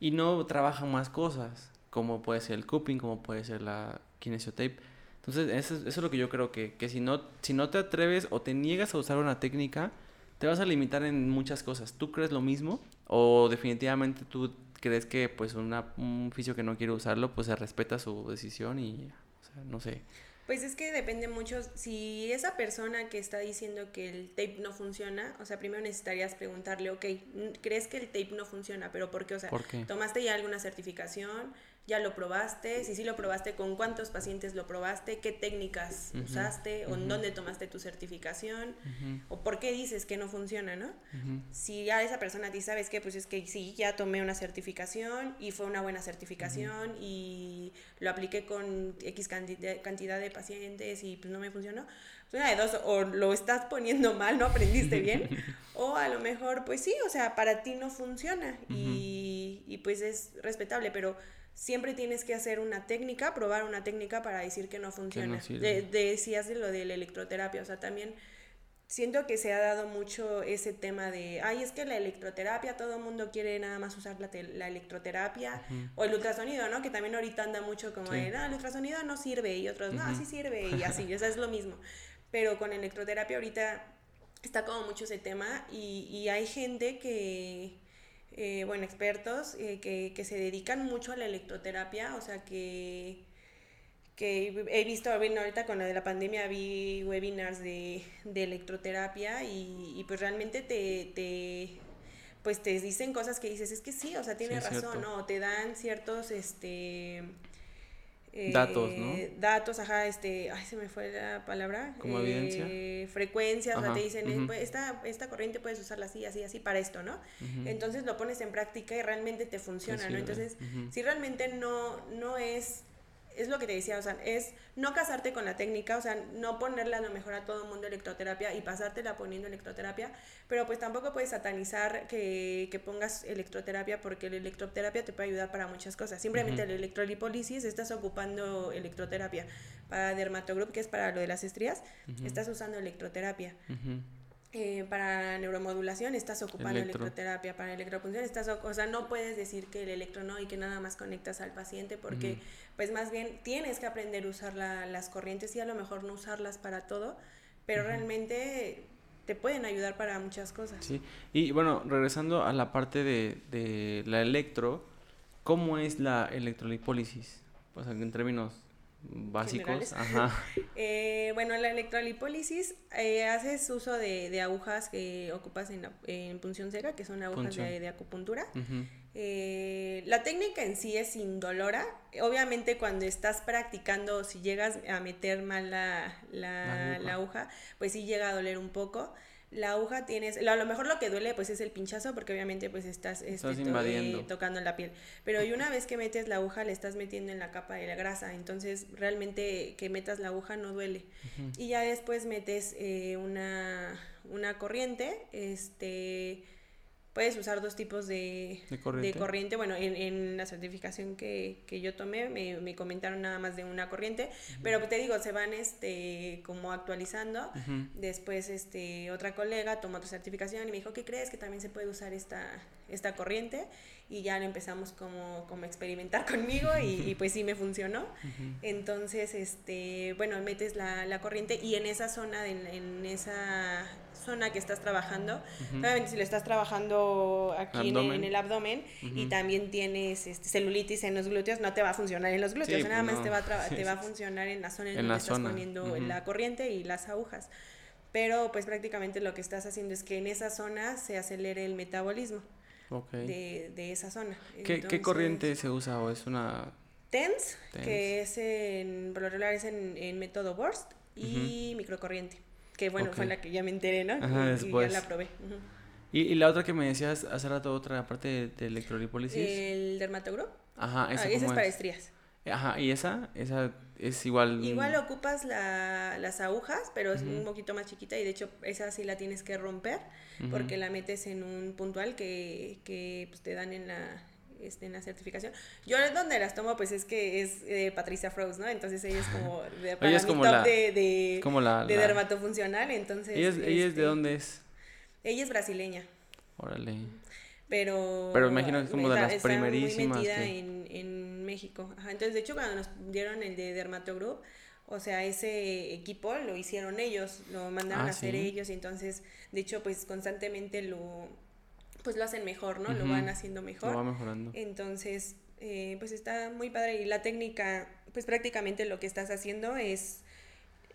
Y no trabajan más cosas, como puede ser el cupping, como puede ser la kinesiotape. Entonces, eso, eso es lo que yo creo que, que si, no, si no te atreves o te niegas a usar una técnica, te vas a limitar en muchas cosas. ¿Tú crees lo mismo? ¿O definitivamente tú crees que pues una, un fisio que no quiere usarlo, pues se respeta su decisión y, o sea, no sé. Pues es que depende mucho, si esa persona que está diciendo que el tape no funciona, o sea, primero necesitarías preguntarle, ok, ¿crees que el tape no funciona? ¿Pero por qué? O sea, ¿tomaste ya alguna certificación? ¿Ya lo probaste? Si sí lo probaste, ¿con cuántos pacientes lo probaste? ¿Qué técnicas usaste? ¿O en dónde tomaste tu certificación? ¿O por qué dices que no funciona, no? Si ya esa persona ti sabes que, pues es que sí, ya tomé una certificación y fue una buena certificación y lo apliqué con X cantidad de pacientes y pues no me funcionó. Pues una de dos, o lo estás poniendo mal, no aprendiste bien, o a lo mejor, pues sí, o sea, para ti no funciona y, y pues es respetable, pero siempre tienes que hacer una técnica, probar una técnica para decir que no funciona. de, decías de lo de la electroterapia, o sea, también siento que se ha dado mucho ese tema de, ay, es que la electroterapia, todo el mundo quiere nada más usar la, la electroterapia, o el ultrasonido, ¿no? Que también ahorita anda mucho como de, no, el ultrasonido no sirve, y otros, no, sí sirve, y así, eso es lo mismo. Pero con electroterapia ahorita está como mucho ese tema, y, y hay gente que eh, bueno, expertos eh, que, que, se dedican mucho a la electroterapia, o sea que, que he visto, bueno, ahorita con la de la pandemia vi webinars de, de electroterapia y, y, pues realmente te, te, pues te dicen cosas que dices, es que sí, o sea, tiene razón, ¿no? Te dan ciertos, este datos, ¿no? Eh, datos, ajá, este, ay, se me fue la palabra. Como evidencia. Eh, frecuencias, o sea, te dicen, pues, esta, esta corriente puedes usarla así, así, así para esto, ¿no? Entonces lo pones en práctica y realmente te funciona, ¿no? Entonces, si realmente no, no es es lo que te decía, o sea, es no casarte con la técnica, o sea, no ponerle a lo mejor a todo el mundo electroterapia y pasártela poniendo electroterapia, pero pues tampoco puedes satanizar que, que pongas electroterapia porque la electroterapia te puede ayudar para muchas cosas. Simplemente la electrolipólisis estás ocupando electroterapia. Para dermatogroup, que es para lo de las estrías, estás usando electroterapia. Eh, para neuromodulación estás ocupando electroterapia, para electropunción estás, o sea, no puedes decir que el electro no y que nada más conectas al paciente porque pues más bien tienes que aprender a usar las corrientes y a lo mejor no usarlas para todo, pero realmente te pueden ayudar para muchas cosas. Sí, y bueno, regresando a la parte de, de la electro, ¿cómo es la electrolipólisis? Pues en términos básicos. Ajá. eh, bueno, la electrolipólisis eh, haces uso de, de, agujas que ocupas en, en, punción seca, que son agujas de, de, acupuntura. eh, la técnica en sí es indolora. Obviamente cuando estás practicando, si llegas a meter mal la, la, la aguja, pues sí llega a doler un poco la aguja tienes, a lo mejor lo que duele pues es el pinchazo porque obviamente pues estás, este, eh, tocando la piel, pero y una vez que metes la aguja le estás metiendo en la capa de la grasa, entonces realmente que metas la aguja no duele. Y ya después metes eh, una, una corriente, este puedes usar dos tipos de, corriente? Bueno, en, en, la certificación que, que yo tomé me, me, comentaron nada más de una corriente, pero te digo, se van este como actualizando. Después este otra colega tomó otra certificación y me dijo, ¿qué crees? Que también se puede usar esta, esta corriente y ya lo empezamos como, como a experimentar conmigo y, y, pues sí me funcionó. Entonces, este, bueno, metes la, la corriente y en esa zona, en, en esa zona que estás trabajando. Obviamente si lo estás trabajando aquí en, el abdomen. y también tienes este, celulitis en los glúteos, no te va a funcionar en los glúteos, nada pues más te, va a te va a funcionar en la zona en, donde estás poniendo la corriente y las agujas. Pero pues prácticamente lo que estás haciendo es que en esa zona se acelere el metabolismo de, de, esa zona. ¿Qué, ¿Qué, corriente se usa o es una...? TENS, que es en, por lo regular es en, en método Burst y microcorriente. Que bueno, fue la que ya me enteré, ¿no? y, ya la probé. ¿Y, ¿Y, la otra que me decías hace rato, otra parte de, de electrolipólisis? El dermatogrupo. Ajá, esa, ah, esa es para estrías. Ajá, ¿y esa? Esa es igual... Igual ocupas la, las agujas, pero es un poquito más chiquita y de hecho esa sí la tienes que romper porque la metes en un puntual que, que pues, te dan en la, este, en la certificación. Yo donde las tomo, pues es que es eh, Patricia Frost, ¿no? Entonces ella es como de, para es como top de, de, como la, de dermatofuncional, entonces... ¿Ella es, ¿Ella es de este, dónde es? Ella es brasileña. Órale. Pero... Pero imagino que es como de las primerísimas. Muy metida en, en México. Ajá, entonces, de hecho, cuando nos dieron el de Dermatogroup, o sea, ese equipo lo hicieron ellos, lo mandaron ah, a hacer ellos, y entonces, de hecho, pues constantemente lo pues lo hacen mejor, ¿no? Lo van haciendo mejor. Lo va mejorando. Entonces, eh, pues está muy padre y la técnica, pues prácticamente lo que estás haciendo es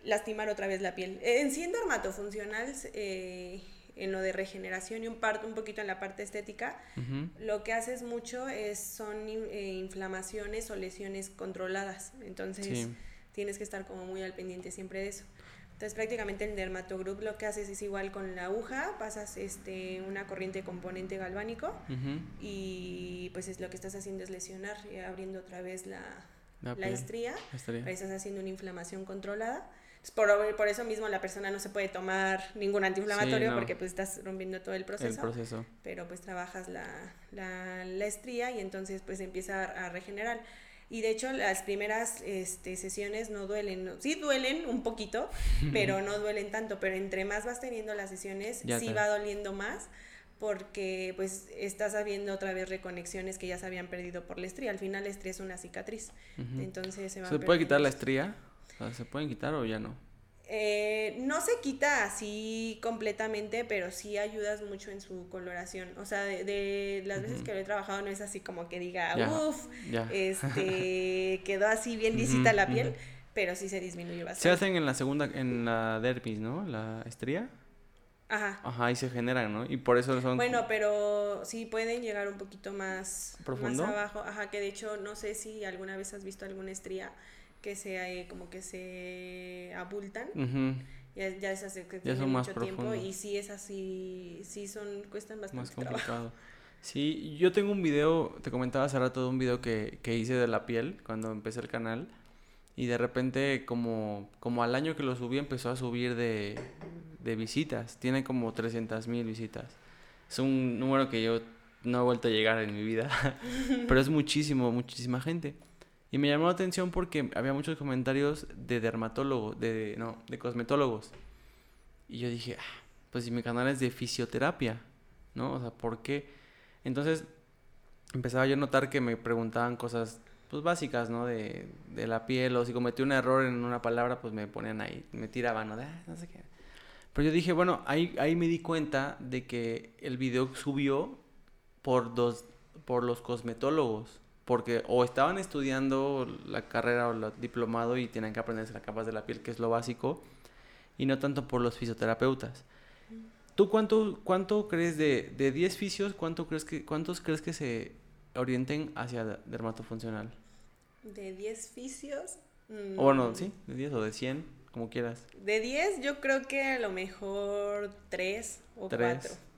lastimar otra vez la piel. En sí en dermatofuncional, eh, en lo de regeneración y un, part, un poquito en la parte estética, lo que haces mucho es, son eh, inflamaciones o lesiones controladas. Entonces, tienes que estar como muy al pendiente siempre de eso. Entonces prácticamente el dermatogroup lo que haces es igual con la aguja, pasas este una corriente componente galvánico y pues es lo que estás haciendo es lesionar, eh, abriendo otra vez la, la, estría, estás haciendo una inflamación controlada. Por, por, eso mismo la persona no se puede tomar ningún antiinflamatorio porque pues estás rompiendo todo el proceso. El proceso. Pero pues trabajas la, la, la estría y entonces pues empieza a regenerar. Y de hecho las primeras este, sesiones no duelen, sí duelen un poquito, pero no duelen tanto, pero entre más vas teniendo las sesiones, sí va doliendo más porque pues estás habiendo otra vez reconexiones que ya se habían perdido por la estría. Al final la estría es una cicatriz. Entonces se ¿Se puede quitar la estría? ¿Se pueden quitar o ya no? Eh, no se quita así completamente, pero sí ayudas mucho en su coloración. O sea, de, las veces que lo he trabajado no es así como que diga, uff, este, quedó así bien lisita la piel, pero sí se disminuye bastante. Se hacen en la segunda, en la dermis, ¿no? La estría. Ajá. Ajá, y se generan, ¿no? Y por eso son... Bueno, pero sí pueden llegar un poquito más... ¿Profundo? Más abajo. Ajá, que de hecho no sé si alguna vez has visto alguna estría que se como que se abultan. Ya, ya es hace que son mucho tiempo y sí es así, sí son, cuestan bastante Más complicado. Sí, yo tengo un video, te comentaba hace rato de un video que, que hice de la piel cuando empecé el canal y de repente como, como al año que lo subí empezó a subir de, de visitas, tiene como 300 mil visitas. Es un número que yo no he vuelto a llegar en mi vida, pero es muchísimo, muchísima gente. Y me llamó la atención porque había muchos comentarios de dermatólogos, de, no, de cosmetólogos. Y yo dije, ah, pues si mi canal es de fisioterapia, ¿no? O sea, ¿por qué? Entonces empezaba yo a notar que me preguntaban cosas pues básicas, ¿no? De, de la piel, o si cometí un error en una palabra, pues me ponían ahí, me tiraban, ¿no? De, ah, no sé qué. Pero yo dije, bueno, ahí, ahí me di cuenta de que el video subió por dos, por los cosmetólogos porque o estaban estudiando la carrera o el diplomado y tienen que aprenderse las capas de la piel, que es lo básico, y no tanto por los fisioterapeutas. ¿Tú cuánto, cuánto crees de, de 10 fisios, cuánto crees que, cuántos crees que se orienten hacia dermatofuncional? ¿De 10 fisios? O bueno, sí, de 10 o de 100, como quieras. De 10 yo creo que a lo mejor 3 o 4.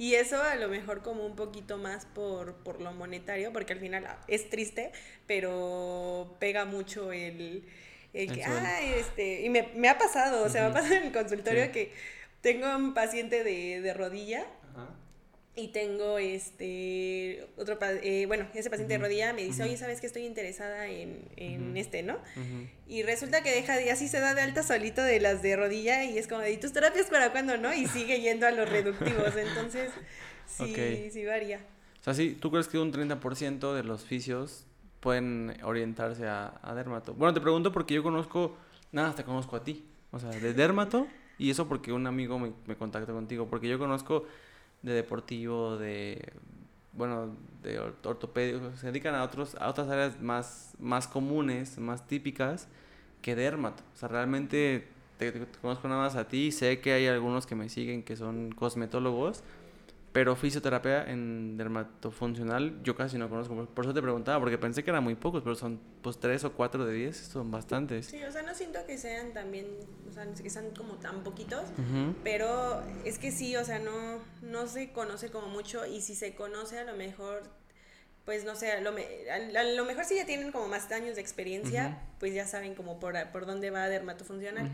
Y eso a lo mejor como un poquito más por, por lo monetario, porque al final es triste, pero pega mucho el, el que, ay, este, y me, me, ha pasado, o sea, me ha pasado en el consultorio que tengo un paciente de, de rodilla. Y tengo este otro, eh, bueno, ese paciente de rodilla me dice, oye, ¿sabes que estoy interesada en, en este, no? Y resulta que deja de, así se da de alta solito de las de rodilla y es como, ¿y tus terapias para cuándo, no? Y sigue yendo a los reductivos, entonces sí, sí varía. O sea, sí, ¿tú crees que un 30% de los fisios pueden orientarse a, a dermato? Bueno, te pregunto porque yo conozco, nada, te conozco a ti, o sea, de dermato, y eso porque un amigo me, me contactó contigo, porque yo conozco de deportivo, de bueno, de ortopédico, se dedican a otros a otras áreas más más comunes, más típicas que dermato. O sea, realmente te, te, conozco nada más a ti, sé que hay algunos que me siguen que son cosmetólogos pero fisioterapia en dermatofuncional yo casi no conozco. Por eso te preguntaba, porque pensé que eran muy pocos, pero son pues tres o cuatro de diez, son bastantes. Sí, o sea, no siento que sean también, o sea, que sean como tan poquitos, pero es que sí, o sea, no, no se conoce como mucho y si se conoce a lo mejor pues no sé, a lo, a lo, mejor si ya tienen como más años de experiencia, pues ya saben como por, por dónde va dermatofuncional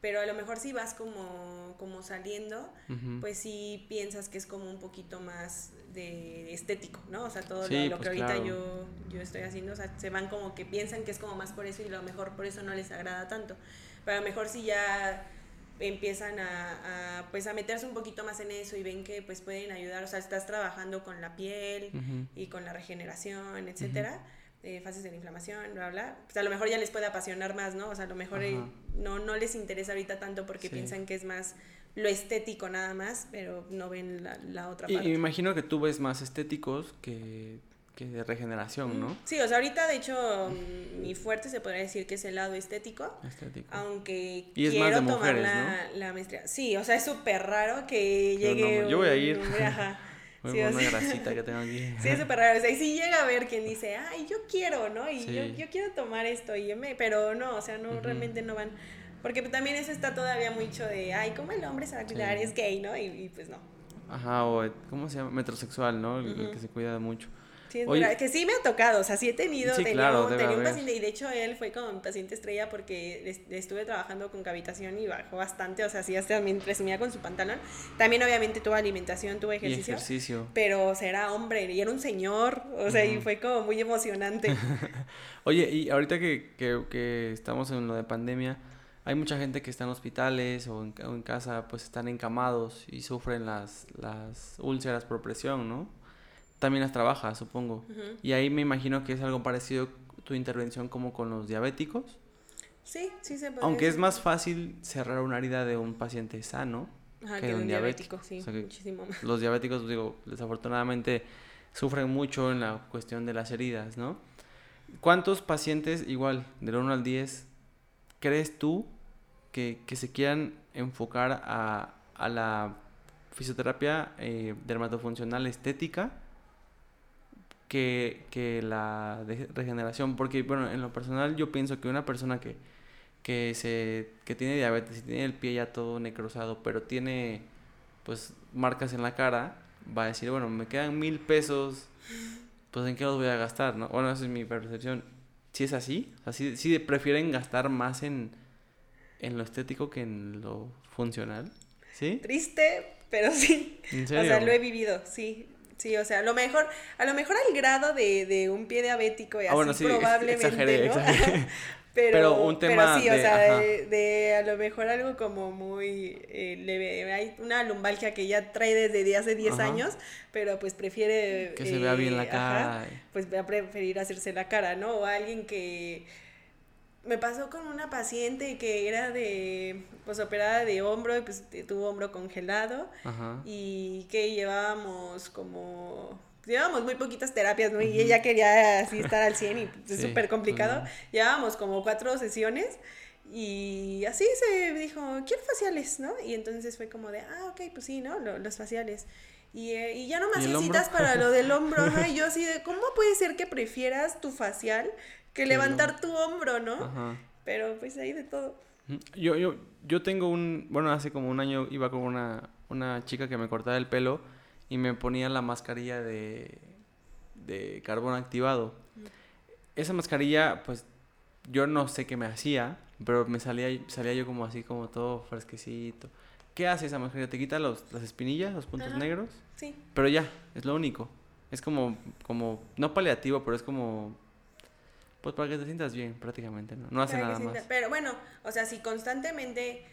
pero a lo mejor si vas como, como saliendo, pues sí piensas que es como un poquito más de estético, ¿no? O sea, todo lo, que pues ahorita yo, yo estoy haciendo, o sea, se van como que piensan que es como más por eso y a lo mejor por eso no les agrada tanto. Pero a lo mejor si ya empiezan a, a, pues a meterse un poquito más en eso y ven que pues pueden ayudar, o sea, estás trabajando con la piel y con la regeneración, etcétera eh, fases de la inflamación, bla, bla, pues a lo mejor ya les puede apasionar más, ¿no? O sea, a lo mejor eh, no, no les interesa ahorita tanto porque piensan que es más lo estético nada más, pero no ven la, la otra parte. Y me imagino que tú ves más estéticos que, que de regeneración, ¿no? Sí, o sea, ahorita de hecho mi fuerte se podría decir que es el lado estético. Estético. Aunque y es quiero más de tomar mujeres, la, ¿no? la maestría. Sí, o sea, es súper raro que llegue. yo voy a ir. sí, una grasita que tengo aquí. Sí, es súper raro. O sea, y sí llega a ver quien dice, ay, yo quiero, ¿no? Y yo, yo, quiero tomar esto. Y me... Pero no, o sea, no, realmente no van. Porque también eso está todavía mucho de, ay, ¿cómo el hombre se va a cuidar? Es gay, ¿no? Y, pues no. Ajá, o ¿cómo se llama? Metrosexual, ¿no? El, que se cuida mucho. Sí, que sí me ha tocado, o sea, sí he tenido, sí, tenía, claro, un, tenía un paciente, y de hecho él fue como mi paciente estrella porque estuve trabajando con cavitación y bajó bastante, o sea, sí, hasta también presumía con su pantalón. También obviamente tuvo alimentación, tuvo ejercicio, ejercicio. pero o sea, era hombre y era un señor, o sea, y fue como muy emocionante. Oye, y ahorita que, que, que estamos en lo de pandemia, hay mucha gente que está en hospitales o en, o en casa, pues están encamados y sufren las, las úlceras por presión, ¿no? También las trabaja, supongo. Y ahí me imagino que es algo parecido tu intervención como con los diabéticos. Sí, sí se puede. Aunque es más fácil cerrar una herida de un paciente sano Ajá, que de un diabético. diabético, sí, O sea que muchísimo más. los diabéticos, digo, desafortunadamente sufren mucho en la cuestión de las heridas, ¿no? ¿Cuántos pacientes, igual, del 1 al 10, crees tú que, que se quieran enfocar a, a la fisioterapia eh, dermatofuncional estética que, que la regeneración? Porque, bueno, en lo personal yo pienso que una persona que, que, se, que tiene diabetes y tiene el pie ya todo necrosado, pero tiene pues marcas en la cara, va a decir, bueno, me quedan mil pesos, pues en qué los voy a gastar, ¿no? Bueno, esa es mi percepción. Si es así, o sea, sí prefieren gastar más en, en lo estético que en lo funcional, ¿sí? Triste, pero sí. ¿En O sea, serio? lo he vivido, sí. Sí, o sea, a lo mejor, a lo mejor al grado de, de un pie diabético y Ah, así bueno, sí, probablemente, exageré, ¿no? exageré. pero, Pero un tema pero sí, o de- sea, ajá. de, de a lo mejor algo como muy eh, leve. Hay una lumbalgia que ya trae desde hace 10 Ajá. años, pero pues prefiere... Que se vea bien la eh, cara. ajá, pues va a preferir hacerse la cara, ¿no? O alguien que... Me pasó con una paciente que era de, pues operada de hombro y pues tuvo hombro congelado Ajá. y que llevábamos como llevábamos muy poquitas terapias, ¿no? Y ella quería así estar al 100 y pues, es Sí, súper complicado. ujú. Llevábamos como cuatro sesiones y así se dijo, quiero faciales, ¿no? Y entonces fue como de, ah, ok, pues sí, ¿no? Lo- los faciales. Y, eh, y ya no me para lo del hombro, ajá, y yo así de, ¿cómo puede ser que prefieras tu facial que levantar tu hombro, ¿no? Ajá. Pero pues ahí de todo. Yo, yo, yo tengo un, bueno, hace como un año iba con una, una chica que me cortaba el pelo y me ponía la mascarilla de, de carbón activado. Esa mascarilla, pues, yo no sé qué me hacía, pero me salía, salía yo como así, como todo fresquecito. ¿Qué hace esa mascarilla? ¿Te quita los, las espinillas, los puntos Ajá. negros? Sí. Pero ya, es lo único. Es como, como, no paliativo, pero es como, pues para que te sientas bien, prácticamente, ¿no? No hace Para nada sienta- más. Pero bueno, o sea, si constantemente,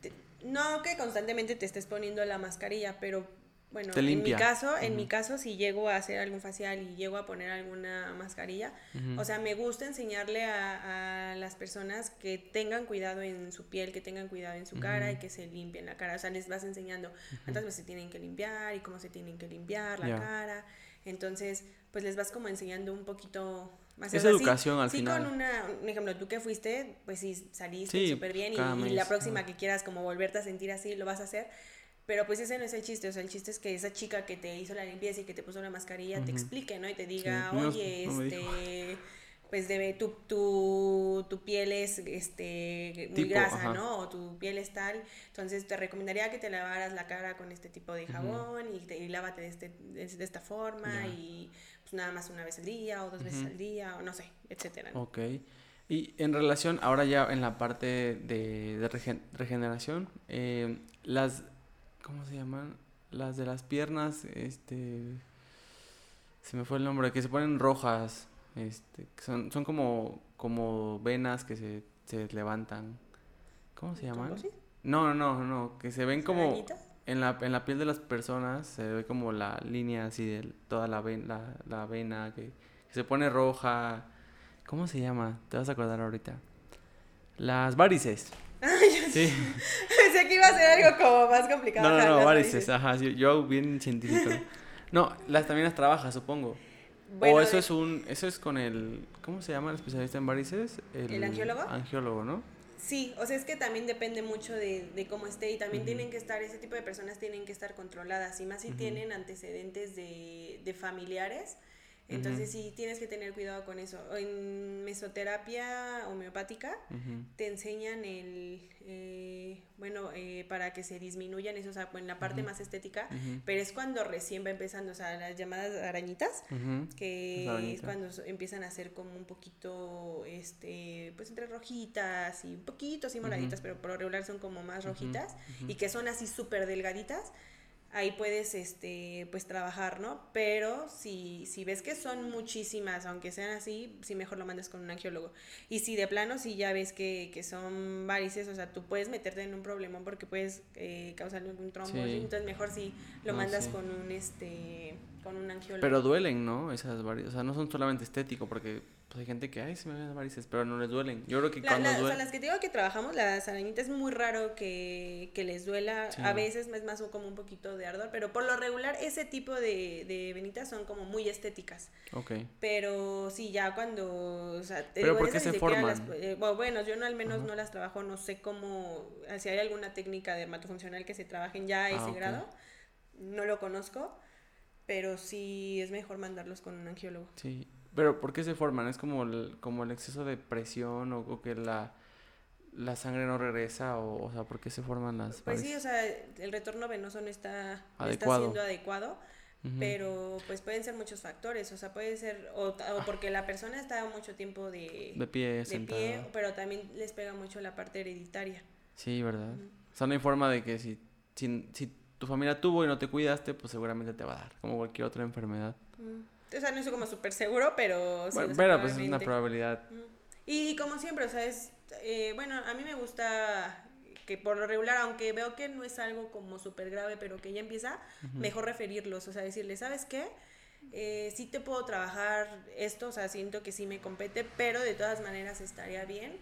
te- no que constantemente te estés poniendo la mascarilla, pero bueno, Te en mi caso, en mi caso, si llego a hacer algún facial y llego a poner alguna mascarilla, o sea, me gusta enseñarle a, a las personas que tengan cuidado en su piel, que tengan cuidado en su cara y que se limpien la cara. O sea, les vas enseñando cuántas veces se tienen que limpiar y cómo se tienen que limpiar la cara. Entonces, pues les vas como enseñando un poquito O sea, sí- educación al sí final. con una, un ejemplo, tú que fuiste, pues sí, saliste Sí, súper bien y, y la próxima que quieras como volverte a sentir así, lo vas a hacer. Pero pues ese no es el chiste, o sea, el chiste es que esa chica que te hizo la limpieza y que te puso la mascarilla te Ujú. explique, ¿no? Y te diga, Sí, oye, no este, pues debe, tu, tu, tu piel es este, muy Tipo, grasa, ajá. ¿no? O tu piel es tal, entonces te recomendaría que te lavaras la cara con este tipo de jabón y, te, y lávate de, este, de, de esta forma Ya. y pues nada más una vez al día o dos veces al día o no sé, etcétera. ¿no? Ok. Y en relación, ahora ya en la parte de, de regen- regeneración, eh, las, ¿cómo se llaman? Las de las piernas, este, se me fue el nombre, que se ponen rojas, este, que son, son como, como venas que se, se levantan. ¿Cómo se llaman? No, no, no, no, que se ven como ¿Arañitas? En la, en la piel de las personas, se ve como la línea así de toda la, ven- la, la vena que, que se pone roja. ¿Cómo se llama? Te vas a acordar ahorita. Las varices. Sí. Pensé que iba a ser algo como más complicado. No, no, no, las varices. Ajá, sí, yo bien científico. No, las también las trabajas, supongo. Bueno, o eso de- es un, eso es con el, ¿cómo se llama el especialista en varices? ¿El angiólogo? Angiólogo, ¿no? Sí, o sea, es que también depende mucho de, de cómo esté y también tienen que estar, ese tipo de personas tienen que estar controladas y más si tienen antecedentes de, de familiares, Entonces sí tienes que tener cuidado con eso. En mesoterapia homeopática te enseñan el, eh, bueno, eh, para que se disminuyan eso, o sea, en la parte más estética, pero es cuando recién va empezando, o sea, las llamadas arañitas, que es cuando empiezan a ser como un poquito, este, pues entre rojitas y un poquito así moraditas, pero por lo regular son como más rojitas y que son así súper delgaditas ahí puedes este pues trabajar, ¿no? Pero si, si ves que son muchísimas, aunque sean así, sí mejor lo mandes con un angiólogo. Y si de plano si ya ves que, que son varices, o sea, tú puedes meterte en un problema porque puedes eh, causarle algún trombo, entonces mejor si lo mandas con un este con un angiólogo. Pero duelen, ¿no? Esas varices, o sea, no son solamente estético porque pues hay gente que, ay, se me ven varices, pero no les duelen. Yo creo que cuando duelen... O sea, las que digo que trabajamos, las arañitas, es muy raro que, que les duela. A veces es más como un poquito de ardor, pero por lo regular ese tipo de, de venitas son como muy estéticas. Ok. Pero sí, ya cuando, o sea, te ¿Pero por qué se forman? Eh, bueno, yo no al menos no las trabajo, no sé cómo, si hay alguna técnica dermatofuncional que se trabajen ya a ese ah, grado, no lo conozco, pero sí es mejor mandarlos con un angiólogo. Sí, pero ¿por qué se forman? ¿Es como el, como el exceso de presión o, que la, la, sangre no regresa? O, o sea, ¿por qué se forman las Pues sí, o sea, el retorno venoso no está, está siendo adecuado. Pero pues pueden ser muchos factores, o sea, puede ser o, o porque la persona está mucho tiempo de, de pie, de pie, pero también les pega mucho la parte hereditaria. Sí, ¿verdad? O sea, no hay forma de que si, si, si, tu familia tuvo y no te cuidaste, pues seguramente te va a dar, como cualquier otra enfermedad. O sea, no estoy como súper seguro, pero... Sí, bueno, pero pues es una probabilidad. Y como siempre, o sea, es... Eh, bueno, a mí me gusta que por lo regular, aunque veo que no es algo como súper grave, pero que ya empieza, mejor referirlos, o sea, decirle, ¿sabes qué? Eh, sí te puedo trabajar esto, o sea, siento que sí me compete, pero de todas maneras estaría bien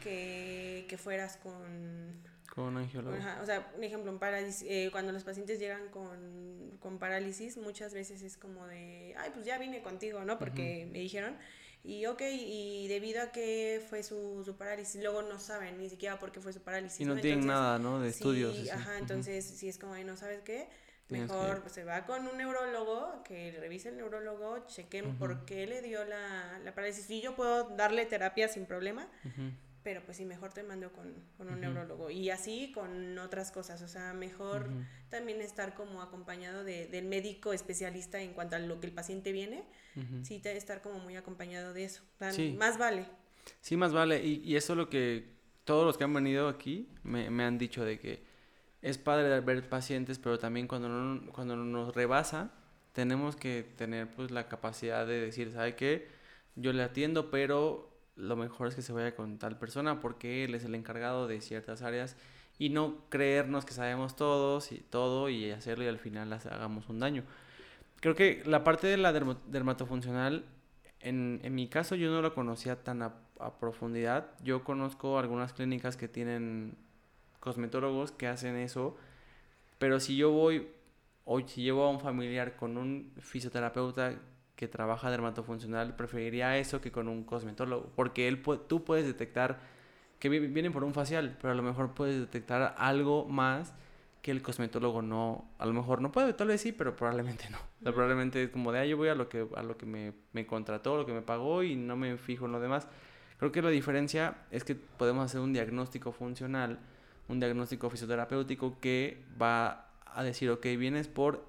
que, que fueras con con angiólogo. o sea, un ejemplo, un parálisis, eh, cuando los pacientes llegan con, con, parálisis, muchas veces es como de, ay, pues ya vine contigo, ¿no? Porque me dijeron. Y ok, y debido a que fue su, su, parálisis, luego no saben ni siquiera por qué fue su parálisis. Y no, tienen nada, ¿no? De estudios. Sí, ajá, entonces si es como, no sabes qué, mejor se va con un neurólogo, que revise el neurólogo, chequen por qué le dio la, la parálisis. Y yo puedo darle terapia sin problema, pero pues sí, mejor te mando con, con un neurólogo. Y así con otras cosas, o sea, mejor también estar como acompañado de, del médico especialista en cuanto a lo que el paciente viene, sí, te, estar como muy acompañado de eso. Más vale. Sí, más vale. Y, y eso es lo que todos los que han venido aquí me, me han dicho de que es padre ver pacientes, pero también cuando, no, cuando nos rebasa, tenemos que tener pues la capacidad de decir, ¿sabe qué? Yo le atiendo, pero lo mejor es que se vaya con tal persona porque él es el encargado de ciertas áreas y no creernos que sabemos todos y todo y hacerlo y al final hagamos un daño. Creo que la parte de la dermatofuncional, en, en, mi caso yo no lo conocía tan a, profundidad. Yo conozco algunas clínicas que tienen cosmetólogos que hacen eso, pero si yo voy o si llevo a un familiar con un fisioterapeuta que trabaja dermatofuncional preferiría eso que con un cosmetólogo, porque él tú puedes detectar que vienen por un facial, pero a lo mejor puedes detectar algo más que el cosmetólogo no, a lo mejor no puede, tal vez sí, pero probablemente no. probablemente es como de, ah, yo voy a lo que, a lo que me, me contrató, lo que me pagó y no me fijo en lo demás. Creo que la diferencia es que podemos hacer un diagnóstico funcional, un diagnóstico fisioterapéutico que va a decir, ok, vienes por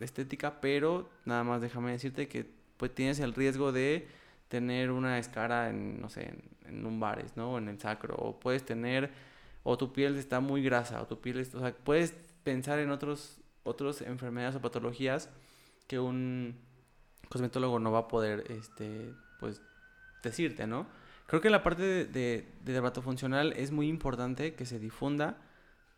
estética, pero nada más déjame decirte que pues tienes el riesgo de tener una escara en, no sé, en, lumbares, ¿no? O en el sacro, o puedes tener, o tu piel está muy grasa, o tu piel, o sea, puedes pensar en otros, otras enfermedades o patologías que un cosmetólogo no va a poder, este, pues, decirte, ¿no? Creo que la parte de, de, de dermatofuncional es muy importante que se difunda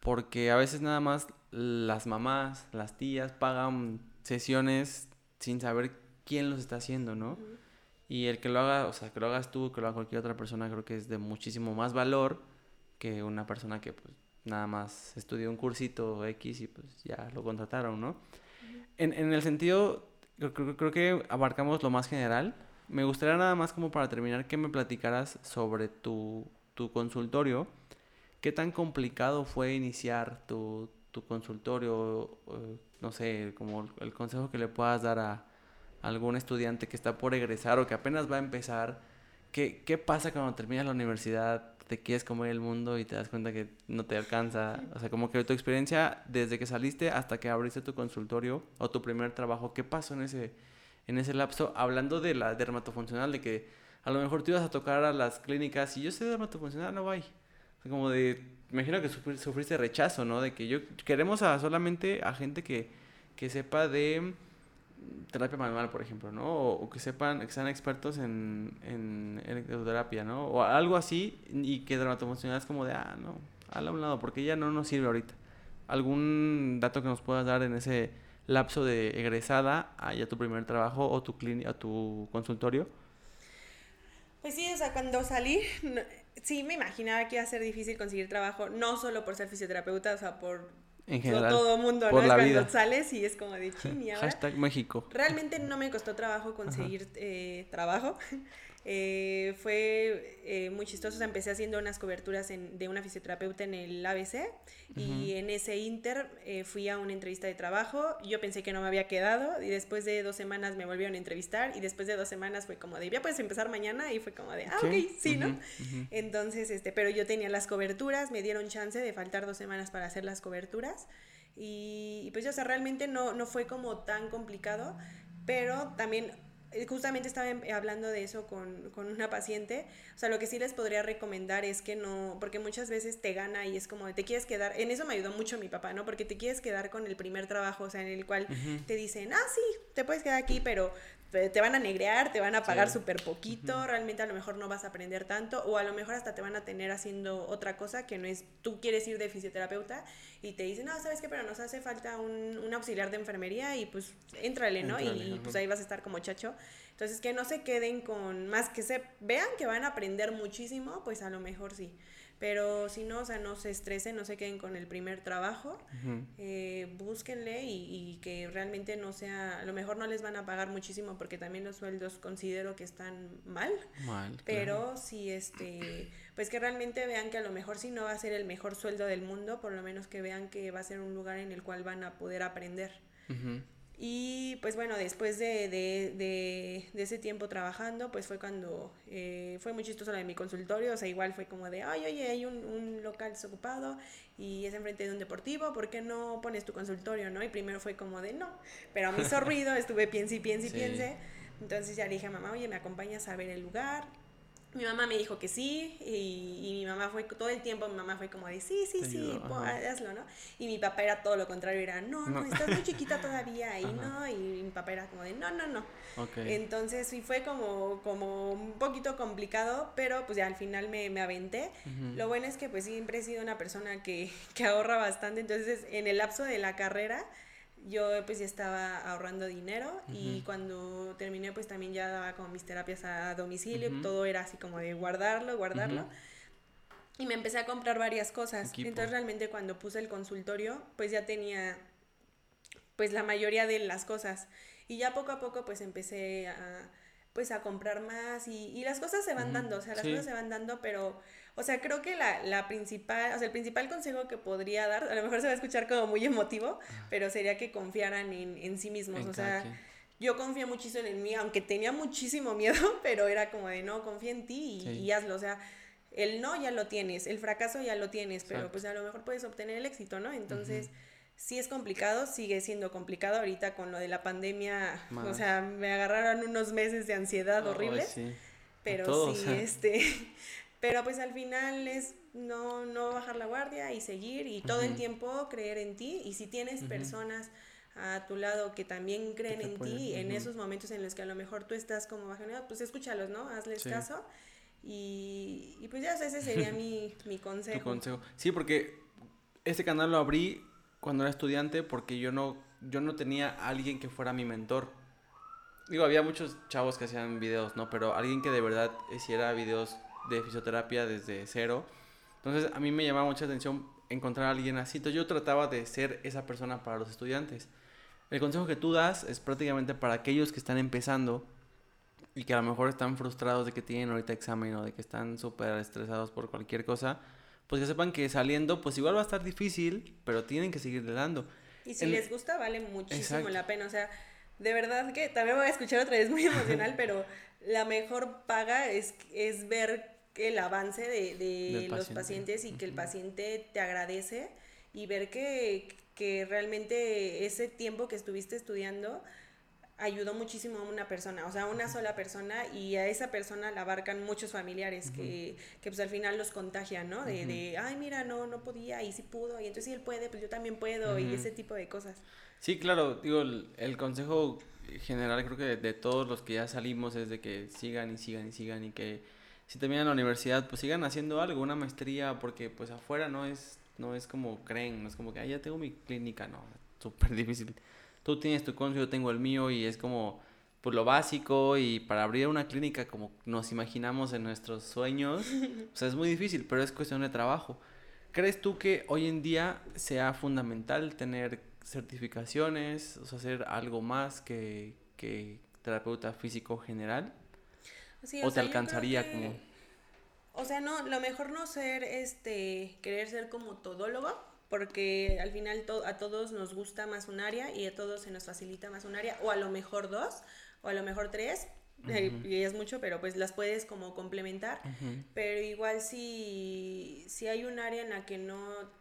porque a veces nada más las mamás, las tías pagan sesiones sin saber quién los está haciendo, ¿no? Y el que lo haga, o sea, que lo hagas tú, que lo haga cualquier otra persona, creo que es de muchísimo más valor que una persona que pues nada más estudió un cursito X y pues ya lo contrataron, ¿no? en, en, el sentido, creo, creo, que abarcamos lo más general. Me gustaría nada más como para terminar que me platicaras sobre tu, tu consultorio ¿Qué tan complicado fue iniciar tu, tu consultorio? no sé, como el consejo que le puedas dar a, algún estudiante que está por egresar o que apenas va a empezar, ¿qué, qué pasa cuando terminas la universidad? Te quieres comer el mundo y te das cuenta que no te alcanza. O sea, como que tu experiencia desde que saliste hasta que abriste tu consultorio o tu primer trabajo, ¿qué pasó en ese, en ese lapso? Hablando de la dermatofuncional, de que a lo mejor tú ibas a tocar a las clínicas y yo sé dermatofuncional, no voy. Como de, imagino que sufriste rechazo, ¿no? De que yo queremos a solamente a gente que, que sepa de terapia manual, por ejemplo, ¿no? O, que sepan, que sean expertos en, en electroterapia, ¿no? O algo así, y que dermatofuncional es como de, ah, no, a un lado, porque ya no nos sirve ahorita. ¿Algún dato que nos puedas dar en ese lapso de egresada a tu primer trabajo o tu clínica, tu consultorio? Pues sí, o sea, cuando salí, sí me imaginaba que iba a ser difícil conseguir trabajo, no solo por ser fisioterapeuta, o sea, por en general. Todo mundo, por ¿no? La cuando sales y es como de chin y ahora. Hashtag México. Realmente no me costó trabajo conseguir eh, trabajo. Eh, fue eh, muy chistoso. empecé haciendo unas coberturas de una fisioterapeuta en el ABC y en ese inter eh, fui a una entrevista de trabajo. Yo pensé que no me había quedado y después de dos semanas me volvieron a entrevistar y después de dos semanas fue como de, ya puedes empezar mañana y fue como de, ah, ok, sí, ¿no? Entonces, este, pero yo tenía las coberturas, me dieron chance de faltar dos semanas para hacer las coberturas y, pues, o sea, realmente no, no fue como tan complicado, pero también justamente estaba em, hablando de eso con, con, una paciente, o sea, lo que sí les podría recomendar es que no, porque muchas veces te gana y es como, te quieres quedar, en eso me ayudó mucho mi papá, ¿no? Porque te quieres quedar con el primer trabajo, o sea, en el cual te dicen, ah, sí, te puedes quedar aquí, pero te van a negrear, te van a pagar súper poquito, realmente a lo mejor no vas a aprender tanto, o a lo mejor hasta te van a tener haciendo otra cosa que no es, tú quieres ir de fisioterapeuta y te dicen, no, ¿sabes qué? Pero nos hace falta un, un auxiliar de enfermería y pues éntrale, ¿no? y, pues ahí vas a estar como chacho. Entonces, que no se queden con, más que se vean que van a aprender muchísimo, pues a lo mejor sí. Pero si no, o sea, no se estresen, no se queden con el primer trabajo, eh, búsquenle y, que realmente no sea, a lo mejor no les van a pagar muchísimo porque también los sueldos considero que están mal. Mal. Pero si este, pues que realmente vean que a lo mejor si no va a ser el mejor sueldo del mundo, por lo menos que vean que va a ser un lugar en el cual van a poder aprender. Y pues bueno, después de, de, de, de, ese tiempo trabajando, pues fue cuando eh, fue muy chistoso lo de mi consultorio, o sea, igual fue como de, ay, oye, hay un, un, local desocupado y es enfrente de un deportivo, ¿por qué no pones tu consultorio, no? Y primero fue como de, no, pero a mí hizo ruido, estuve piense y piense y piense, entonces ya le dije a mamá, oye, ¿me acompañas a ver el lugar? Mi mamá me dijo que sí y, y, mi mamá fue todo el tiempo, mi mamá fue como de sí, sí, sí, hazlo, ¿no? Y mi papá era todo lo contrario, era no, no, estás muy chiquita todavía y no, y mi papá era como de no, no, no. Entonces sí fue como, como un poquito complicado, pero pues ya al final me, me aventé. Lo bueno es que pues siempre he sido una persona que, que ahorra bastante, entonces en el lapso de la carrera yo pues ya estaba ahorrando dinero y cuando terminé pues también ya daba como mis terapias a domicilio, todo era así como de guardarlo, guardarlo. Y me empecé a comprar varias cosas. Entonces realmente cuando puse el consultorio pues ya tenía pues la mayoría de las cosas. Y ya poco a poco pues empecé a pues a comprar más y, y las cosas se van dando, o sea, las cosas se van dando, pero o sea, creo que la, la, principal, o sea, el principal consejo que podría dar, a lo mejor se va a escuchar como muy emotivo, pero sería que confiaran en, en sí mismos. o sea, yo confío muchísimo en mí, aunque tenía muchísimo miedo, pero era como de no, confía en ti y, hazlo. O sea, el no ya lo tienes, el fracaso ya lo tienes, pero pues a lo mejor puedes obtener el éxito, ¿no? Entonces. sí es complicado, sigue siendo complicado ahorita con lo de la pandemia, o sea, me agarraron unos meses de ansiedad horribles, pero sí, este, pero pues al final es no, no bajar la guardia y seguir y todo el tiempo creer en ti. Y si tienes personas a tu lado que también creen en ti, en esos momentos en los que a lo mejor tú estás como bajoneado, pues escúchalos, ¿no? Hazles caso. Y, y, pues ya, ese sería mi, mi consejo. consejo. Sí, porque este canal lo abrí cuando era estudiante porque yo no, yo no tenía alguien que fuera mi mentor. Digo, había muchos chavos que hacían videos, ¿no? Pero alguien que de verdad hiciera videos de fisioterapia desde cero. Entonces a mí me llamaba mucha atención encontrar a alguien así. Entonces yo trataba de ser esa persona para los estudiantes. El consejo que tú das es prácticamente para aquellos que están empezando y que a lo mejor están frustrados de que tienen ahorita examen o de que están súper estresados por cualquier cosa, pues que sepan que saliendo, pues igual va a estar difícil, pero tienen que seguir dando. Y si les gusta, vale muchísimo la pena. O sea, de verdad que también voy a escuchar otra vez muy emocional, pero la mejor paga es, es ver el avance de, los pacientes y que el paciente te agradece y ver que, que realmente ese tiempo que estuviste estudiando ayudó muchísimo a una persona, o sea, a una sola persona y a esa persona la abarcan muchos familiares que, que, pues al final los contagian, ¿no? De, de, ay, mira, no, no podía y sí pudo y entonces si él puede, pues yo también puedo y ese tipo de cosas. Sí, claro, digo, el, consejo general creo que de, todos los que ya salimos es de que sigan y sigan y sigan y que si terminan la universidad pues sigan haciendo algo, una maestría, porque pues afuera no es, no es como creen, no es como que, ay, ya tengo mi clínica, no, súper difícil tú tienes tu concio, yo tengo el mío y es como pues lo básico y para abrir una clínica como nos imaginamos en nuestros sueños, pues es muy difícil, pero es cuestión de trabajo. ¿Crees tú que hoy en día sea fundamental tener certificaciones, o sea, hacer algo más que, que terapeuta físico general? O, te alcanzaría como... O sea, no, lo mejor no ser, este, querer ser como todólogo, porque al final a todos nos gusta más un área y a todos se nos facilita más un área, o a lo mejor dos, o a lo mejor tres, eh, y es mucho, pero pues las puedes como complementar, pero igual si, si hay un área en la que no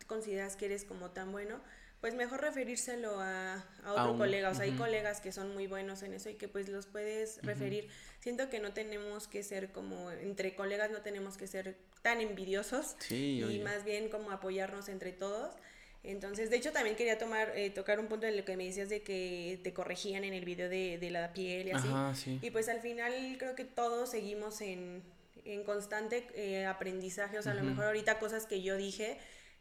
consideras que eres como tan bueno, pues mejor referírselo a, a otro colega. O sea, hay colegas que son muy buenos en eso y que pues los puedes referir. Siento que no tenemos que ser como, entre colegas no tenemos que ser tan envidiosos y más bien como apoyarnos entre todos. Entonces, de hecho, también quería tomar, eh, tocar un punto de lo que me decías de que te corregían en el video de, de la piel y así. Y pues al final creo que todos seguimos en, en constante eh, aprendizaje. O sea, a lo mejor ahorita cosas que yo dije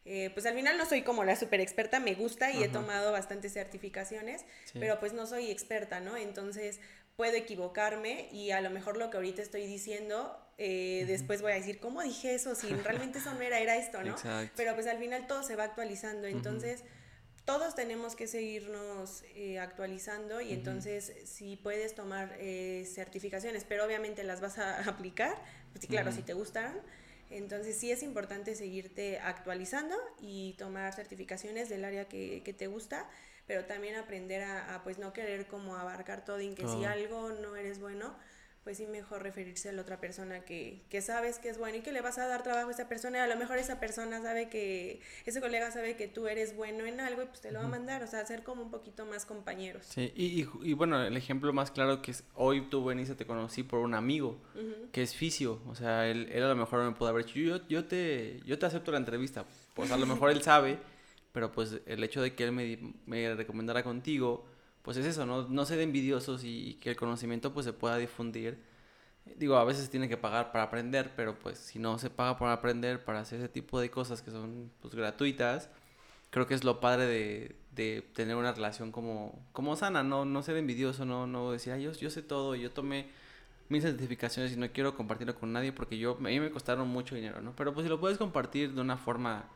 eh, pues al final no soy como la super experta, me gusta y he tomado bastantes certificaciones, pero pues no soy experta, ¿no? Entonces puedo equivocarme y a lo mejor lo que ahorita estoy diciendo, eh, después voy a decir, ¿cómo dije eso? Si realmente eso no era, era esto, ¿no? Pero pues al final todo se va actualizando, entonces todos tenemos que seguirnos eh, actualizando y entonces si puedes tomar certificaciones, pero obviamente las vas a aplicar, pues claro, si te gustan entonces sí es importante seguirte actualizando y tomar certificaciones del área que, que te gusta, pero también aprender a, pues no querer como abarcar todo y que si algo no eres bueno, pues sí mejor referirse a la otra persona que, que sabes que es bueno y que le vas a dar trabajo a esa persona. Y a lo mejor esa persona sabe que, ese colega sabe que tú eres bueno en algo y pues te lo va a mandar, o sea, ser como un poquito más compañeros. Sí, y, y, bueno, el ejemplo más claro que es, hoy tú, Benice, te conocí por un amigo que es fisio, o sea, él, él, a lo mejor me pudo haber dicho, yo, yo, te, yo te acepto la entrevista, pues a lo mejor él sabe, pero pues el hecho de que él me, me recomendara contigo, pues es eso, no, no ser envidiosos y, que el conocimiento pues se pueda difundir. Digo, a veces tiene que pagar para aprender, pero pues si no se paga para aprender, para hacer ese tipo de cosas que son pues gratuitas, creo que es lo padre de, de tener una relación como, como sana, no, no ser envidioso, no, no decir, yo, yo sé todo, yo tomé mis certificaciones y no quiero compartirlo con nadie porque yo, a mí me costaron mucho dinero, ¿no? Pero pues si lo puedes compartir de una forma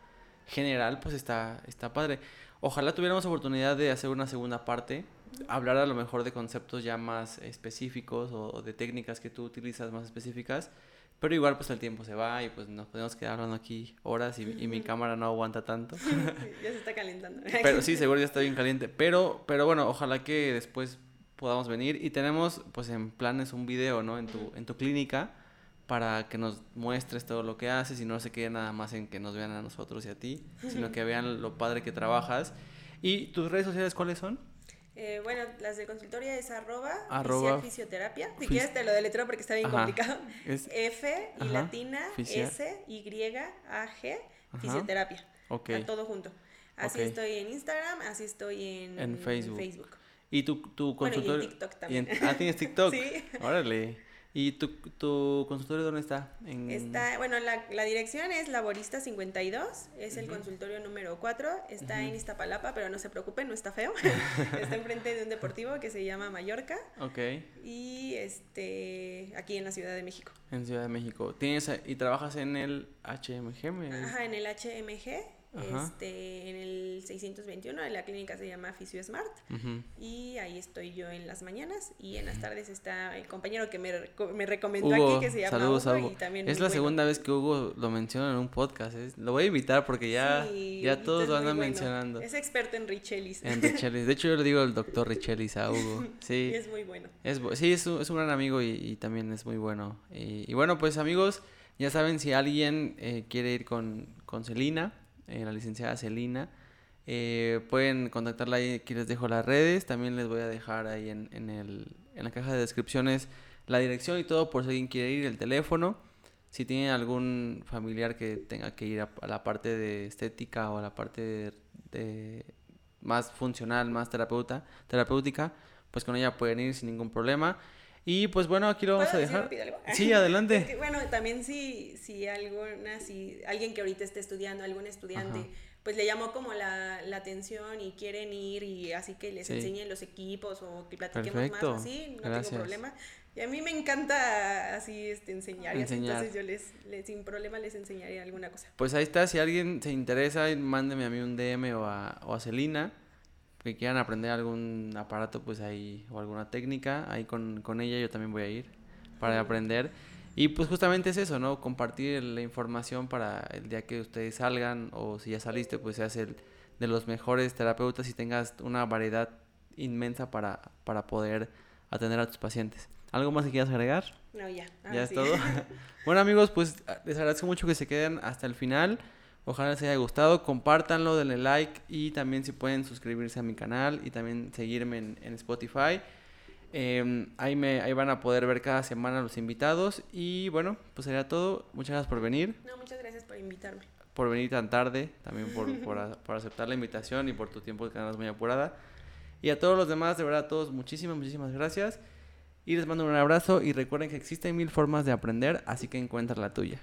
general, pues está, está padre. Ojalá tuviéramos oportunidad de hacer una segunda parte hablar a lo mejor de conceptos ya más específicos o, de técnicas que tú utilizas más específicas, pero igual pues el tiempo se va y pues nos podemos quedar hablando aquí horas y, mi cámara no aguanta tanto. ya se está calentando. pero sí, seguro ya está bien caliente, pero, pero bueno, ojalá que después podamos venir y tenemos pues en planes un video, ¿no? En tu, en tu clínica para que nos muestres todo lo que haces y no se quede nada más en que nos vean a nosotros y a ti, sino que vean lo padre que trabajas. ¿Y tus redes sociales cuáles son? Eh, bueno, las de consultoria es arroba, arroba fisioterapia. Si quieres te lo deletro porque está bien complicado. F y latina S Y A G fisioterapia. Ok. todo junto. Así estoy en Instagram, así estoy en, Facebook. ¿Y tu, tu consultorio? Bueno, y en TikTok también. ah, ¿tienes TikTok? sí. Órale. ¿Y tu, tu consultorio dónde está? Está, bueno, la, la, dirección es Laborista 52, es el consultorio número 4, está en Iztapalapa, pero no se preocupen, no está feo. está enfrente de un deportivo que se llama Mallorca. Ok. Y este, aquí en la Ciudad de México. En Ciudad de México. ¿Tienes, ¿Y trabajas en el HMG? Ajá, en el HMG este, en el 621 de la clínica se llama Fisio Smart y ahí estoy yo en las mañanas y en las tardes está el compañero que me, me recomendó aquí que se llama saludos, Hugo, Y también es la segunda vez que Hugo lo menciona en un podcast, lo voy a invitar porque ya, ya todos lo andan mencionando. Es experto en Richelis. En Richelis, de hecho yo le digo el doctor Richelis a Hugo, sí. es muy bueno. Es, sí, es un, es un gran amigo y, también es muy bueno. Y, bueno, pues amigos, ya saben si alguien eh, quiere ir con, con Celina, eh, la licenciada Celina. Eh, pueden contactarla ahí, aquí les dejo las redes, también les voy a dejar ahí en, en, el, en la caja de descripciones la dirección y todo por si alguien quiere ir, el teléfono. Si tienen algún familiar que tenga que ir a, la parte de estética o a la parte de, más funcional, más terapéutica, pues con ella pueden ir sin ningún problema. Y pues bueno, aquí lo vamos a dejar. Sí, adelante. bueno, también si, si alguna, si alguien que ahorita esté estudiando, algún estudiante, pues le llamó como la, la, atención y quieren ir y así que les enseñen los equipos o que platiquemos más así, no tengo problema. Y a mí me encanta así este, enseñar, así, entonces yo les, sin problema les enseñaría alguna cosa. Pues ahí está, si alguien se interesa, mándeme a mí un DM o a, o a Celina que quieran aprender algún aparato, pues ahí, o alguna técnica, ahí con, con ella yo también voy a ir para aprender. Y pues justamente es eso, ¿no? Compartir la información para el día que ustedes salgan o si ya saliste, pues seas el de los mejores terapeutas y tengas una variedad inmensa para, para poder atender a tus pacientes. ¿Algo más que quieras agregar? No, ya. ya es todo. bueno amigos, pues les agradezco mucho que se queden hasta el final. Ojalá les haya gustado, compártanlo, denle like y también si pueden suscribirse a mi canal y también seguirme en, Spotify. Em, ahí, me, ahí van a poder ver cada semana los invitados y bueno, pues sería todo. Muchas gracias por venir. No, muchas gracias por invitarme. Por venir tan tarde, también por, por, aceptar la invitación y por tu tiempo que es muy apurada. Y a todos los demás, de verdad, a todos, muchísimas, muchísimas gracias. Y les mando un abrazo y recuerden que existen mil formas de aprender, así que encuentra la tuya.